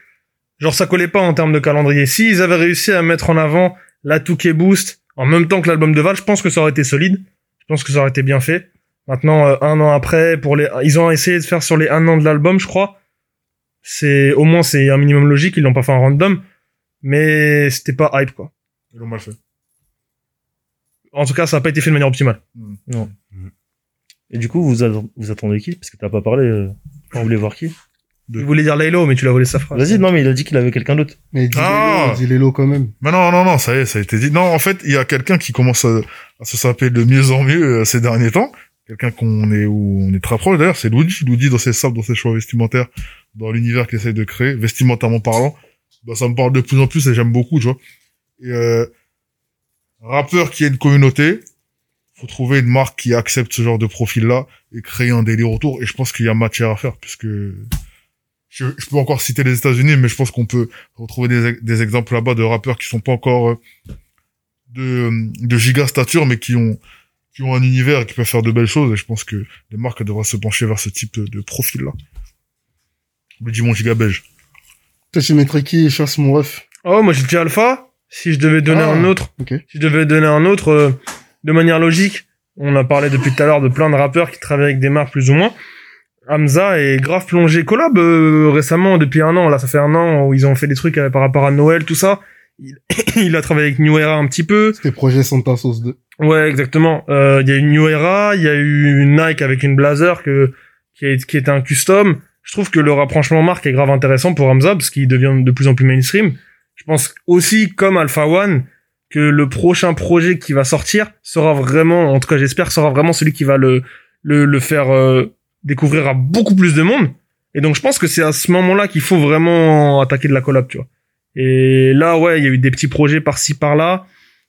Genre, ça collait pas en termes de calendrier. S'ils avaient réussi à mettre en avant la Touquet Boost en même temps que l'album de Vald, je pense que ça aurait été solide. Je pense que ça aurait été bien fait. Maintenant, euh, un an après, pour les, ils ont essayé de faire sur les un an de l'album, je crois. C'est, au moins, c'est un minimum logique. Ils l'ont pas fait en random. Mais c'était pas hype, quoi. Ils l'ont mal fait. En tout cas, ça a pas été fait de manière optimale. Et du coup, vous, vous attendez qui? Parce que t'as pas parlé. euh, On voulait voir qui? Je voulais dire Laylo, mais tu l'as volé sa phrase. Vas-y, non, mais il a dit qu'il avait quelqu'un d'autre. Mais dis Ah Lelo, dis Lelo quand même. Mais non, non, non, ça y est, ça a été dit. Non, en fait, il y a quelqu'un qui commence à, à se saper de mieux en mieux euh, ces derniers temps. Quelqu'un qu'on est où on est très proche d'ailleurs, c'est Luigi. Luigi dans ses sables, dans ses choix vestimentaires, dans l'univers qu'il essaie de créer, vestimentairement parlant. Bah, ça me parle de plus en plus et j'aime beaucoup, tu vois. Et euh, rappeur qui a une communauté, faut trouver une marque qui accepte ce genre de profil-là et créer un délire autour. Et je pense qu'il y a matière à faire, puisque je, je peux encore citer les États-Unis, mais je pense qu'on peut retrouver des, des exemples là-bas de rappeurs qui sont pas encore euh, de, de giga stature, mais qui ont qui ont un univers et qui peuvent faire de belles choses. Et je pense que les marques devraient se pencher vers ce type de, de profil-là. Le dis mon giga belge. Toi, tu mettrais qui chasse mon ref? Oh, moi j'ai dit Alpha. Si je devais donner Ah. un autre, Ok. si je devais donner un autre, euh, de manière logique, on a parlé depuis tout à l'heure de plein de rappeurs qui travaillent avec des marques plus ou moins. Hamza est grave plongé collab euh, récemment depuis un an. Là, ça fait un an où ils ont fait des trucs euh, par rapport à Noël, tout ça. Il, il a travaillé avec New Era un petit peu. C'était projet Santa Sauce 2. Ouais, exactement. Euh, Il y a eu New Era, il y a eu Nike avec une blazer que qui, est, qui était un custom. Je trouve que le rapprochement marque est grave intéressant pour Hamza parce qu'il devient de plus en plus mainstream. Je pense aussi, comme Alpha One, que le prochain projet qui va sortir sera vraiment, en tout cas j'espère, sera vraiment celui qui va le le, le faire euh, découvrir à beaucoup plus de monde. Et donc je pense que c'est à ce moment-là qu'il faut vraiment attaquer de la collab, tu vois. Et là, ouais, il y a eu des petits projets par-ci par-là.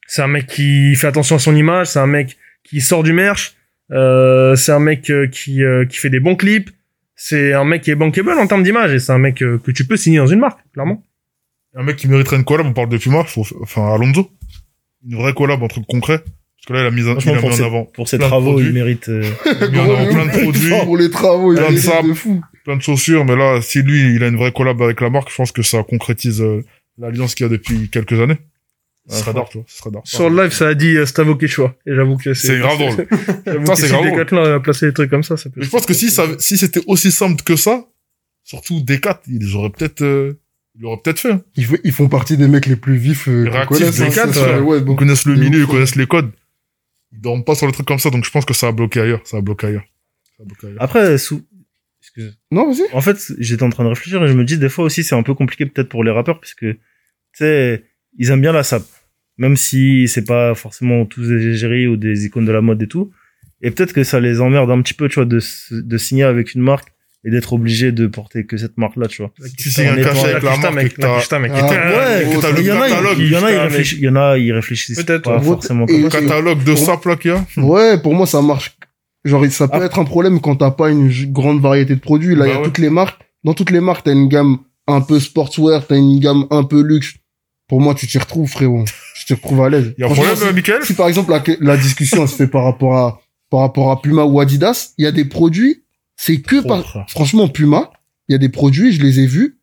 C'est un mec qui fait attention à son image, c'est un mec qui sort du merch. Euh, c'est un mec euh, qui euh, qui fait des bons clips. C'est un mec qui est bankable en termes d'image et c'est un mec euh, que tu peux signer dans une marque, clairement. Un mec qui mériterait une collab, on parle de faut, enfin, Alonso. Une vraie collab, un truc concret. Parce que là, il a mis, en- il Franchement, a mis en avant pour ses travaux, il mérite. euh, Il a mis en avant plein de produits, Pour les travaux, il Plein de sable. de fou. plein de chaussures, mais là, si lui, il a une vraie collab avec la marque, je pense que ça concrétise euh, l'alliance qu'il y a depuis quelques années. Ce serait d'art, tu vois, ce serait d'art. Sur le live, ça a dit euh, Stavo Quechua. Et j'avoue que c'est... C'est grave drôle. Ça, c'est grave drôle. Decathlon a placé des trucs comme ça, ça peut... Mais je pense que si ça, si c'était aussi simple que ça, surtout D4, ils auraient peut-être, euh, ils l'auraient peut-être fait. hein. Ils, ils font partie des mecs les plus vifs euh, Réactifs, hein, sûr, ouais. ouais, Ils bon. connaissent le milieu, ils connaissent les codes. Ils dorment pas sur les trucs comme ça, donc je pense que ça a bloqué ailleurs. Ça a bloqué ailleurs. Ça a bloqué ailleurs. Après, sous... Excuse. Non, vas-y. En fait, j'étais en train de réfléchir et je me dis des fois aussi c'est un peu compliqué peut-être pour les rappeurs parce que tu sais ils aiment bien la sap, même si c'est pas forcément tous des égéries ou des icônes de la mode et tout. Et peut-être que ça les emmerde un petit peu, tu vois, de, de signer avec une marque et d'être obligé de porter que cette marque-là, tu vois. Tu signes un cachet avec la marque mec, t'as- mec. Ah, il y en a, il y en a, ils putain, réfléchissent, il y en a, ils réfléchissent Peut-être, pas forcément comme le ça. catalogue de sap là qu'il y a. Ouais, pour moi, ça marche. Genre, ça peut Ah. être un problème quand t'as pas une grande variété de produits. Là, il Bah y a ouais. toutes les marques. Dans toutes les marques, t'as une gamme un peu sportswear, t'as une gamme un peu luxe. Pour moi, tu t'y retrouves, frérot. Tu t'y retrouves à l'aise. Il y a un problème, Michael? si par exemple la, la discussion se fait par rapport à par rapport à Puma ou Adidas, il y a des produits, c'est que par franchement Puma, il y a des produits, je les ai vus.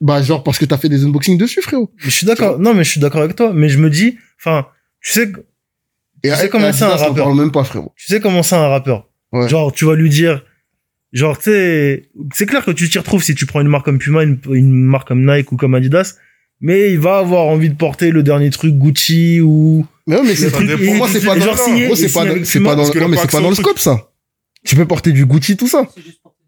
Bah genre parce que t'as fait des unboxings dessus, frérot. Mais je suis d'accord. Non, mais je suis d'accord avec toi. Mais je me dis, enfin, tu sais, Et Tu sais avec comment c'est un on rappeur parle même pas, frérot. tu sais comment c'est un rappeur. Ouais. Genre, tu vas lui dire, genre, tu sais, c'est clair que tu t'y retrouves si tu prends une marque comme Puma, une, une marque comme Nike ou comme Adidas, mais il va avoir envie de porter le dernier truc Gucci ou Mais ouais, mais c'est pour moi c'est pas dans c'est et pas dans- pas non, le mais c'est pack pas dans le sans scope ça. Tu peux porter du Gucci tout ça.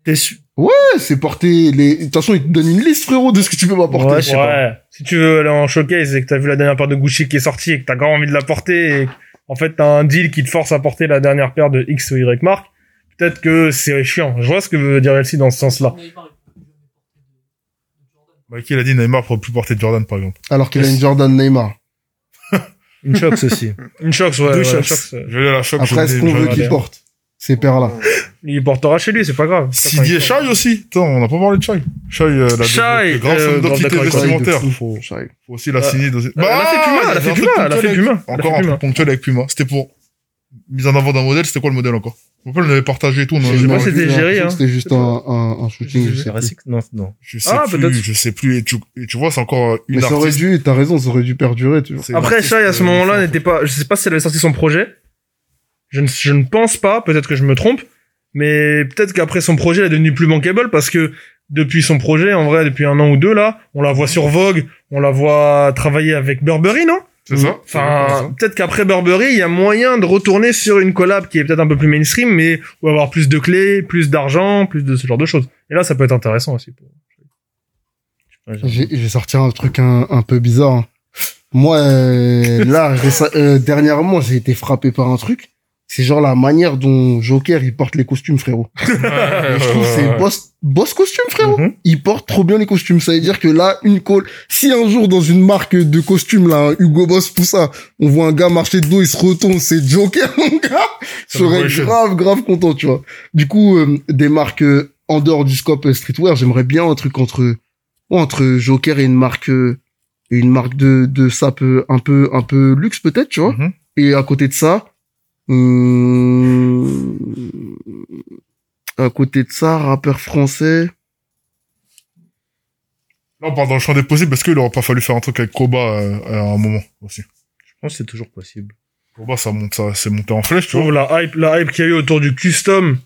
t'es su- Ouais, c'est porter les de toute façon, ils te donnent une liste frérot de ce que tu peux pas porter. Ouais, je sais pas. Ouais. Si tu veux aller en showcase et que t'as vu la dernière paire de Gucci qui est sortie et que t'as grand envie de la porter et en fait t'as un deal qui te force à porter la dernière paire de X ou Y marque, peut-être que c'est chiant. Je vois ce que veut dire Elsie dans ce sens-là. Bah, qui il a dit Neymar pour plus porter Jordan, par exemple. Alors qu'il a une Jordan Neymar. Une chox aussi. Une choc, ouais. Deux ouais, chocs. c'est- Je vais aller à la choc. Après, je est-ce qu'on je veut qu'il porte? Ces paires-là Il portera chez lui, c'est pas grave. Sidi et Shai aussi. Attends, on n'a pas parlé de Shai. Shai, euh, la Shai, grande euh, identité vestimentaire. Faut, faut aussi la Euh, signer dans une... elle a fait Puma, elle a fait Puma, Encore un ponctuel avec Puma. C'était pour mise en avant d'un modèle. C'était quoi le modèle encore? On avait partagé et tout. On Je avait- sais pas, Non, c'était géré, hein. C'était juste un, un, un shooting. je sais plus. Non, non. Je sais Ah, plus, je sais plus. Et tu, et tu vois, c'est encore une Mais ça aurait dû, t'as raison, ça aurait dû perdurer, tu vois. Après, Shai, à ce euh, moment-là, n'était pas, je sais pas si elle avait sorti son projet. Je ne, je ne pense pas, peut-être que je me trompe, mais peut-être qu'après son projet, elle est devenue plus bankable parce que depuis son projet, en vrai, depuis un an ou deux, là, on la voit sur Vogue, on la voit travailler avec Burberry, non? C'est ça? Enfin, peut-être qu'après Burberry, il y a moyen de retourner sur une collab qui est peut-être un peu plus mainstream, mais où avoir plus de clés, plus d'argent, plus de ce genre de choses. Et là, ça peut être intéressant aussi. pour- J'ai j'ai sorti un truc un, un peu bizarre. hein. Moi, euh, là, euh, dernièrement, j'ai été frappé par un truc. C'est genre la manière dont Joker, il porte les costumes, frérot. Et je trouve que c'est boss, boss costume, frérot. Mhm. Il porte trop bien les costumes. Ça veut dire que là, une colle, si un jour dans une marque de costumes, là, Hugo Boss, tout ça, on voit un gars marcher de dos, il se retourne, c'est Joker, mon gars. Je serais grave, grave content, tu vois. Du coup, euh, des marques euh, en dehors du scope euh, streetwear, j'aimerais bien un truc entre, entre Joker et une marque, euh, et une marque de, de sap euh, un peu, un peu luxe, peut-être, tu vois. Mhm. Et à côté de ça, hum, à côté de ça, rappeur français. Là, on parle dans le champ des possibles parce qu'il aurait pas fallu faire un truc avec Koba euh, à un moment aussi. Je pense que c'est toujours possible. Koba, ça monte, ça, c'est monté en flèche, tu vois. la hype, la hype qu'il y a eu autour du custom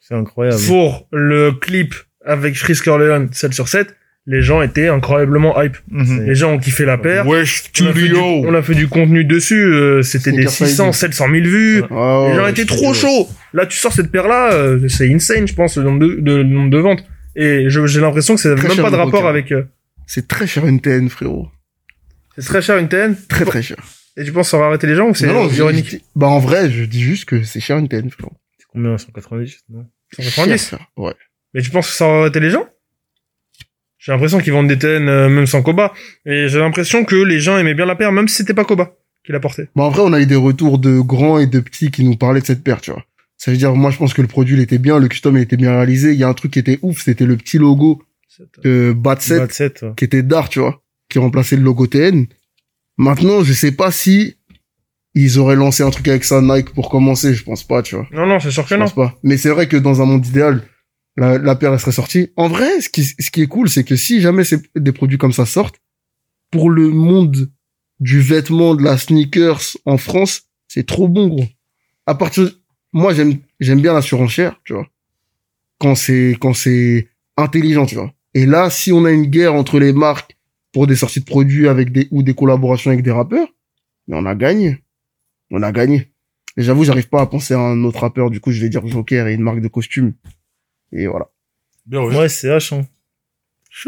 C'est incroyable. pour le clip avec Frisker Leon 7 sur 7, les gens étaient incroyablement hype. Mhm. Les gens ont kiffé la paire. Wesh, On a, fait du, on a fait du contenu dessus, euh, c'était des Sneaker 600, Friday. 700 000 vues. Ah les gens étaient trop chauds. Là, tu sors cette paire-là, euh, c'est insane, je pense, le nombre de, de- le nombre de ventes. Et je- j'ai l'impression que ça n'a Très même pas de rapport avec... euh, C'est très cher une TN, frérot. c'est très cher une TN. Très très cher. Et tu penses que ça va arrêter les gens ou c'est ironique? bah en vrai, je dis juste que c'est cher une TN, frérot. C'est combien? 190 non? 190 Cher, cher. Ouais. Mais tu penses que ça va arrêter les gens? J'ai l'impression qu'ils vendent des TN euh, même sans Koba. Et j'ai l'impression que les gens aimaient bien la paire, même si c'était pas Koba qui la portait. En vrai, on a eu des retours de grands et de petits qui nous parlaient de cette paire, tu vois. Ça veut dire, moi, je pense que le produit, il était bien, le custom, il était bien réalisé. Il y a un truc qui était ouf, c'était le petit logo de Bat 7 Bad set, ouais. qui était d'art, tu vois, qui remplaçait le logo TN. Maintenant, je sais pas si ils auraient lancé un truc avec ça Nike pour commencer, je pense pas, tu vois. Non, non, c'est sûr que Je non. pense pas. Mais c'est vrai que dans un monde idéal, la, la paire serait sortie. En vrai, ce qui, est cool, c'est que si jamais des produits comme ça sortent, pour le monde du vêtement, de la sneakers en France, c'est trop bon, gros. À partir, moi, j'aime, j'aime bien la surenchère, tu vois. Quand c'est, quand c'est intelligent, tu vois. Et là, si on a une guerre entre les marques pour des sorties de produits avec des, ou des collaborations avec des rappeurs, mais on a gagné. On a gagné. Et j'avoue, j'arrive pas à penser à un autre rappeur. Du coup, je vais dire Joker et une marque de costume. Et voilà. Bien, oui. Ouais, SCH, hein.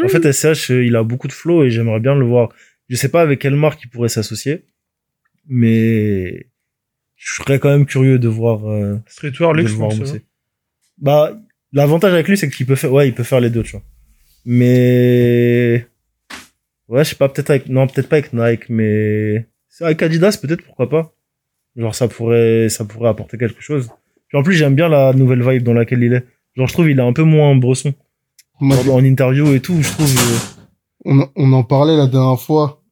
En fait, SCH, il a beaucoup de flow et j'aimerais bien le voir. Je sais pas avec quelle marque il pourrait s'associer, mais je serais quand même curieux de voir, euh, Streetwear, de luxe, le voir je pense, bosser. Bah, l'avantage avec lui, c'est qu'il peut faire, ouais, il peut faire les deux, tu vois. Mais, ouais, je sais pas, peut-être avec, non, peut-être pas avec Nike, mais c'est avec Adidas, peut-être, pourquoi pas. Genre, ça pourrait, ça pourrait apporter quelque chose. Puis en plus, j'aime bien la nouvelle vibe dans laquelle il est. Genre, je trouve, il est un peu moins bresson. Moi, Genre, en interview et tout, je trouve, euh, on, on en parlait la dernière fois.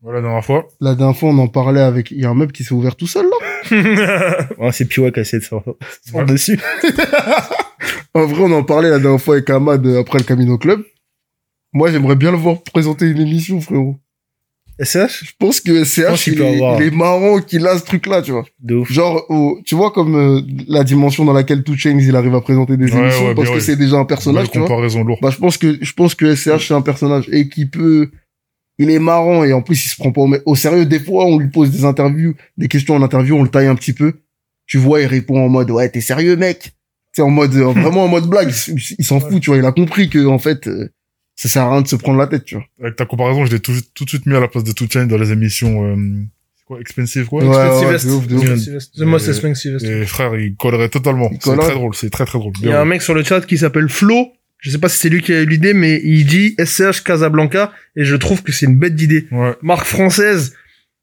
Voilà, la dernière fois. La dernière fois, on en parlait avec, il y a un meuble qui s'est ouvert tout seul, là. Ouais, c'est Piwa qui a essayé de s'en s'en dessus. En vrai, on en parlait la dernière fois avec Ahmad euh, après le Camino Club. Moi, j'aimerais bien le voir présenter une émission, frérot. SCH Je pense que SCH, il, est- avoir. il est marrant qu'il a ce truc-là, tu vois. De ouf. Genre, au- tu vois comme euh, la dimension dans laquelle Two Chainz, il arrive à présenter des Ouais, émissions ouais, parce bien, que ouais. c'est déjà un personnage, Belle tu vois. comparaison lourde. Bah, je pense que, je pense que SCH, c'est un personnage et qui peut, il est marrant et en plus, il se prend pas au, au sérieux. Des fois, on lui pose des interviews, des questions en interview, on le taille un petit peu. Tu vois, il répond en mode, ouais, t'es sérieux, mec? C'est en mode, euh, vraiment en mode blague. Il, il s'en fout, tu vois. Il a compris que, en fait, euh, ça sert à rien de se prendre la tête, tu vois. Avec ta comparaison, je l'ai tout, tout de suite mis à la place de Two Chainz dans les émissions, euh, c'est quoi, Expensive, quoi? Ouais. Expensivest. The most expensivest. Et frère, il collerait totalement. C'est très drôle, c'est très très drôle. Il y a un mec sur le chat qui s'appelle Flo. Je sais pas si c'est lui qui a eu l'idée, mais il dit SCH Casablanca et je trouve que c'est une bête d'idée. ouais. Marque française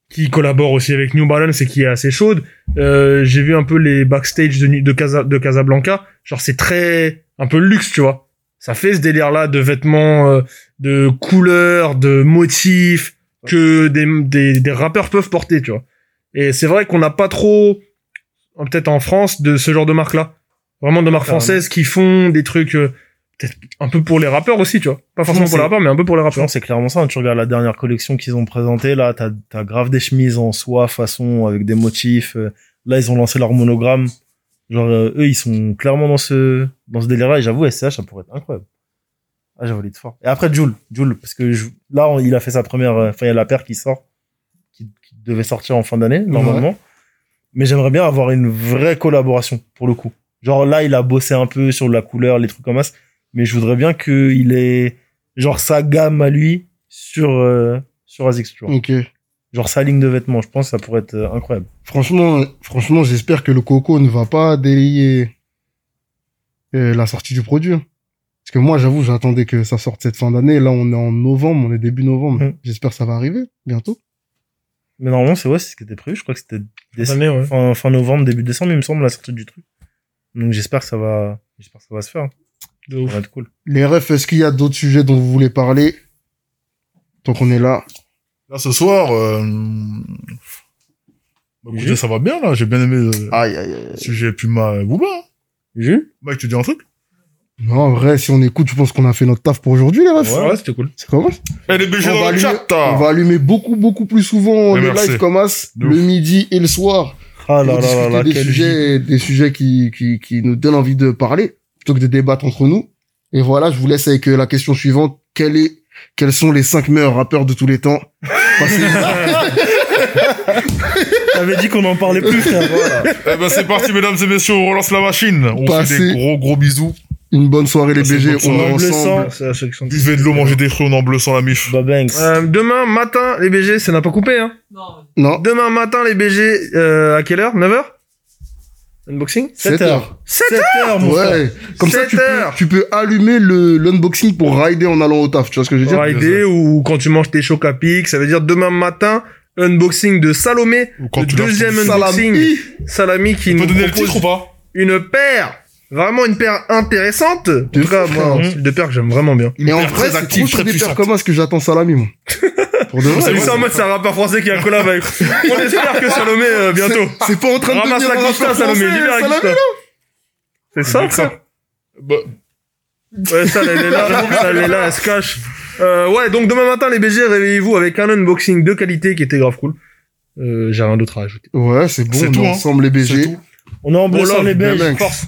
qui collabore aussi avec New Balance et qui est assez chaude. Euh, j'ai vu un peu les backstage de, de, Casa, de Casablanca. Genre c'est très un peu luxe, tu vois. Ça fait ce délire-là de vêtements, euh, de couleurs, de motifs que des, des, des rappeurs peuvent porter, tu vois. Et c'est vrai qu'on n'a pas trop, peut-être en France, de ce genre de marque-là. Vraiment de marques Carrément. françaises qui font des trucs euh, peut-être un peu pour les rappeurs aussi, tu vois. Pas forcément Non, pour les rappeurs, mais un peu pour les rappeurs. c'est clairement ça. hein. Tu regardes la dernière collection qu'ils ont présentée, là, t'as, t'as grave des chemises en soie, façon, avec des motifs. euh, Là, ils ont lancé leur monogramme. Genre, euh, eux, ils sont clairement dans ce, dans ce délire-là. Et j'avoue, SCH, ça pourrait être incroyable. Ah, j'avoue, il est fort. Et après, Jules. Jules, parce que je- là, on- il a fait sa première, euh, enfin, il y a la paire qui sort, qui, qui devait sortir en fin d'année, normalement. Mais j'aimerais bien avoir une vraie collaboration, pour le coup. Genre, là, il a bossé un peu sur la couleur, les trucs comme ça. Mais je voudrais bien qu'il ait, genre, sa gamme à lui sur, euh, sur ASICS, tu vois. Ok. Genre, sa ligne de vêtements. Je pense que ça pourrait être euh, incroyable. Franchement, franchement, j'espère que le coco ne va pas délayer euh, la sortie du produit. hein. Parce que moi, j'avoue, j'attendais que ça sorte cette fin d'année. Là, on est en novembre, on est début novembre. Mhm. J'espère que ça va arriver bientôt. Mais normalement, c'est ouais, c'est ce qui était prévu. Je crois que c'était ouais. fin, fin novembre, début décembre, il me semble, la sortie du truc. Donc, j'espère que ça va, j'espère que ça va se faire. De Ça ouf. va être cool. Les refs, est-ce qu'il y a d'autres sujets dont vous voulez parler? Tant qu'on est là. Là, ce soir, euh... bah, écoutez, ça va bien, là. J'ai bien aimé le Aïe, aïe, aïe. sujet Puma et Booba. hein. Jules? Mike, tu dis un truc? Non, en vrai, si on écoute, je pense qu'on a fait notre taf pour aujourd'hui, les refs. Ouais, ouais, c'était cool. C'est comment Eh, les BG on, dans va le allumer, chat, on va allumer beaucoup, beaucoup plus souvent Ouais, les merci. lives comme As, De le midi et le soir. Ah pour là là là discuter là, des vie. sujets, des sujets qui, qui, qui nous donnent envie de parler, plutôt que de débattre entre nous. Et voilà, je vous laisse avec euh, la question suivante. Quel est, quels sont les cinq meilleurs rappeurs de tous les temps? T'avais dit qu'on en parlait plus, frère. Voilà. Eh ben, c'est parti, mesdames et messieurs, on relance la machine. On fait Passez. des gros, gros bisous. Une bonne soirée, les BG. On est soirée. Le sang. ensemble. C'est la ceux qui sont- Buvez de l'eau, mangez des fruits, on en bleu sans la mif. Bah, Banks. Euh, demain matin, les BG, ça n'a pas coupé, hein. Non. Demain matin, les BG, euh, à quelle heure? 9h Unboxing 7 heures. 7 7 heures, mon frère. Ouais. Comme ça, 7 tu peux, heures. tu peux allumer le, l'unboxing pour rider en allant au taf. Tu vois ce que je veux dire? Rider ou quand tu manges tes chocs à pic, ça veut dire demain matin, unboxing de Salomé, Ou quand le tu deuxième unboxing, Salami. Salami qui On nous donner le titre ou pas? une paire, vraiment une paire intéressante. En tout cas, moi, un style de paire que j'aime vraiment bien. Et en paire vrai, très c'est trop sur très des paires puissante. comme ça que j'attends Salami, moi. Pour de C'est en mode c'est un rappeur français qui a un collab avec. On espère que Salomé euh, bientôt. C'est pas en train de Ramasse devenir la rappeur Salomé, libère la. C'est ça, ça. Bah, Ouais, ça, elle est là, ça, elle est là, elle se cache. Euh, ouais, donc demain matin, les BG, réveillez-vous avec un unboxing de qualité qui était grave cool. Euh, j'ai rien d'autre à ajouter. Ouais, c'est bon, C'est on tout, est hein. ensemble les BG. On est en Bon, les mec. Force.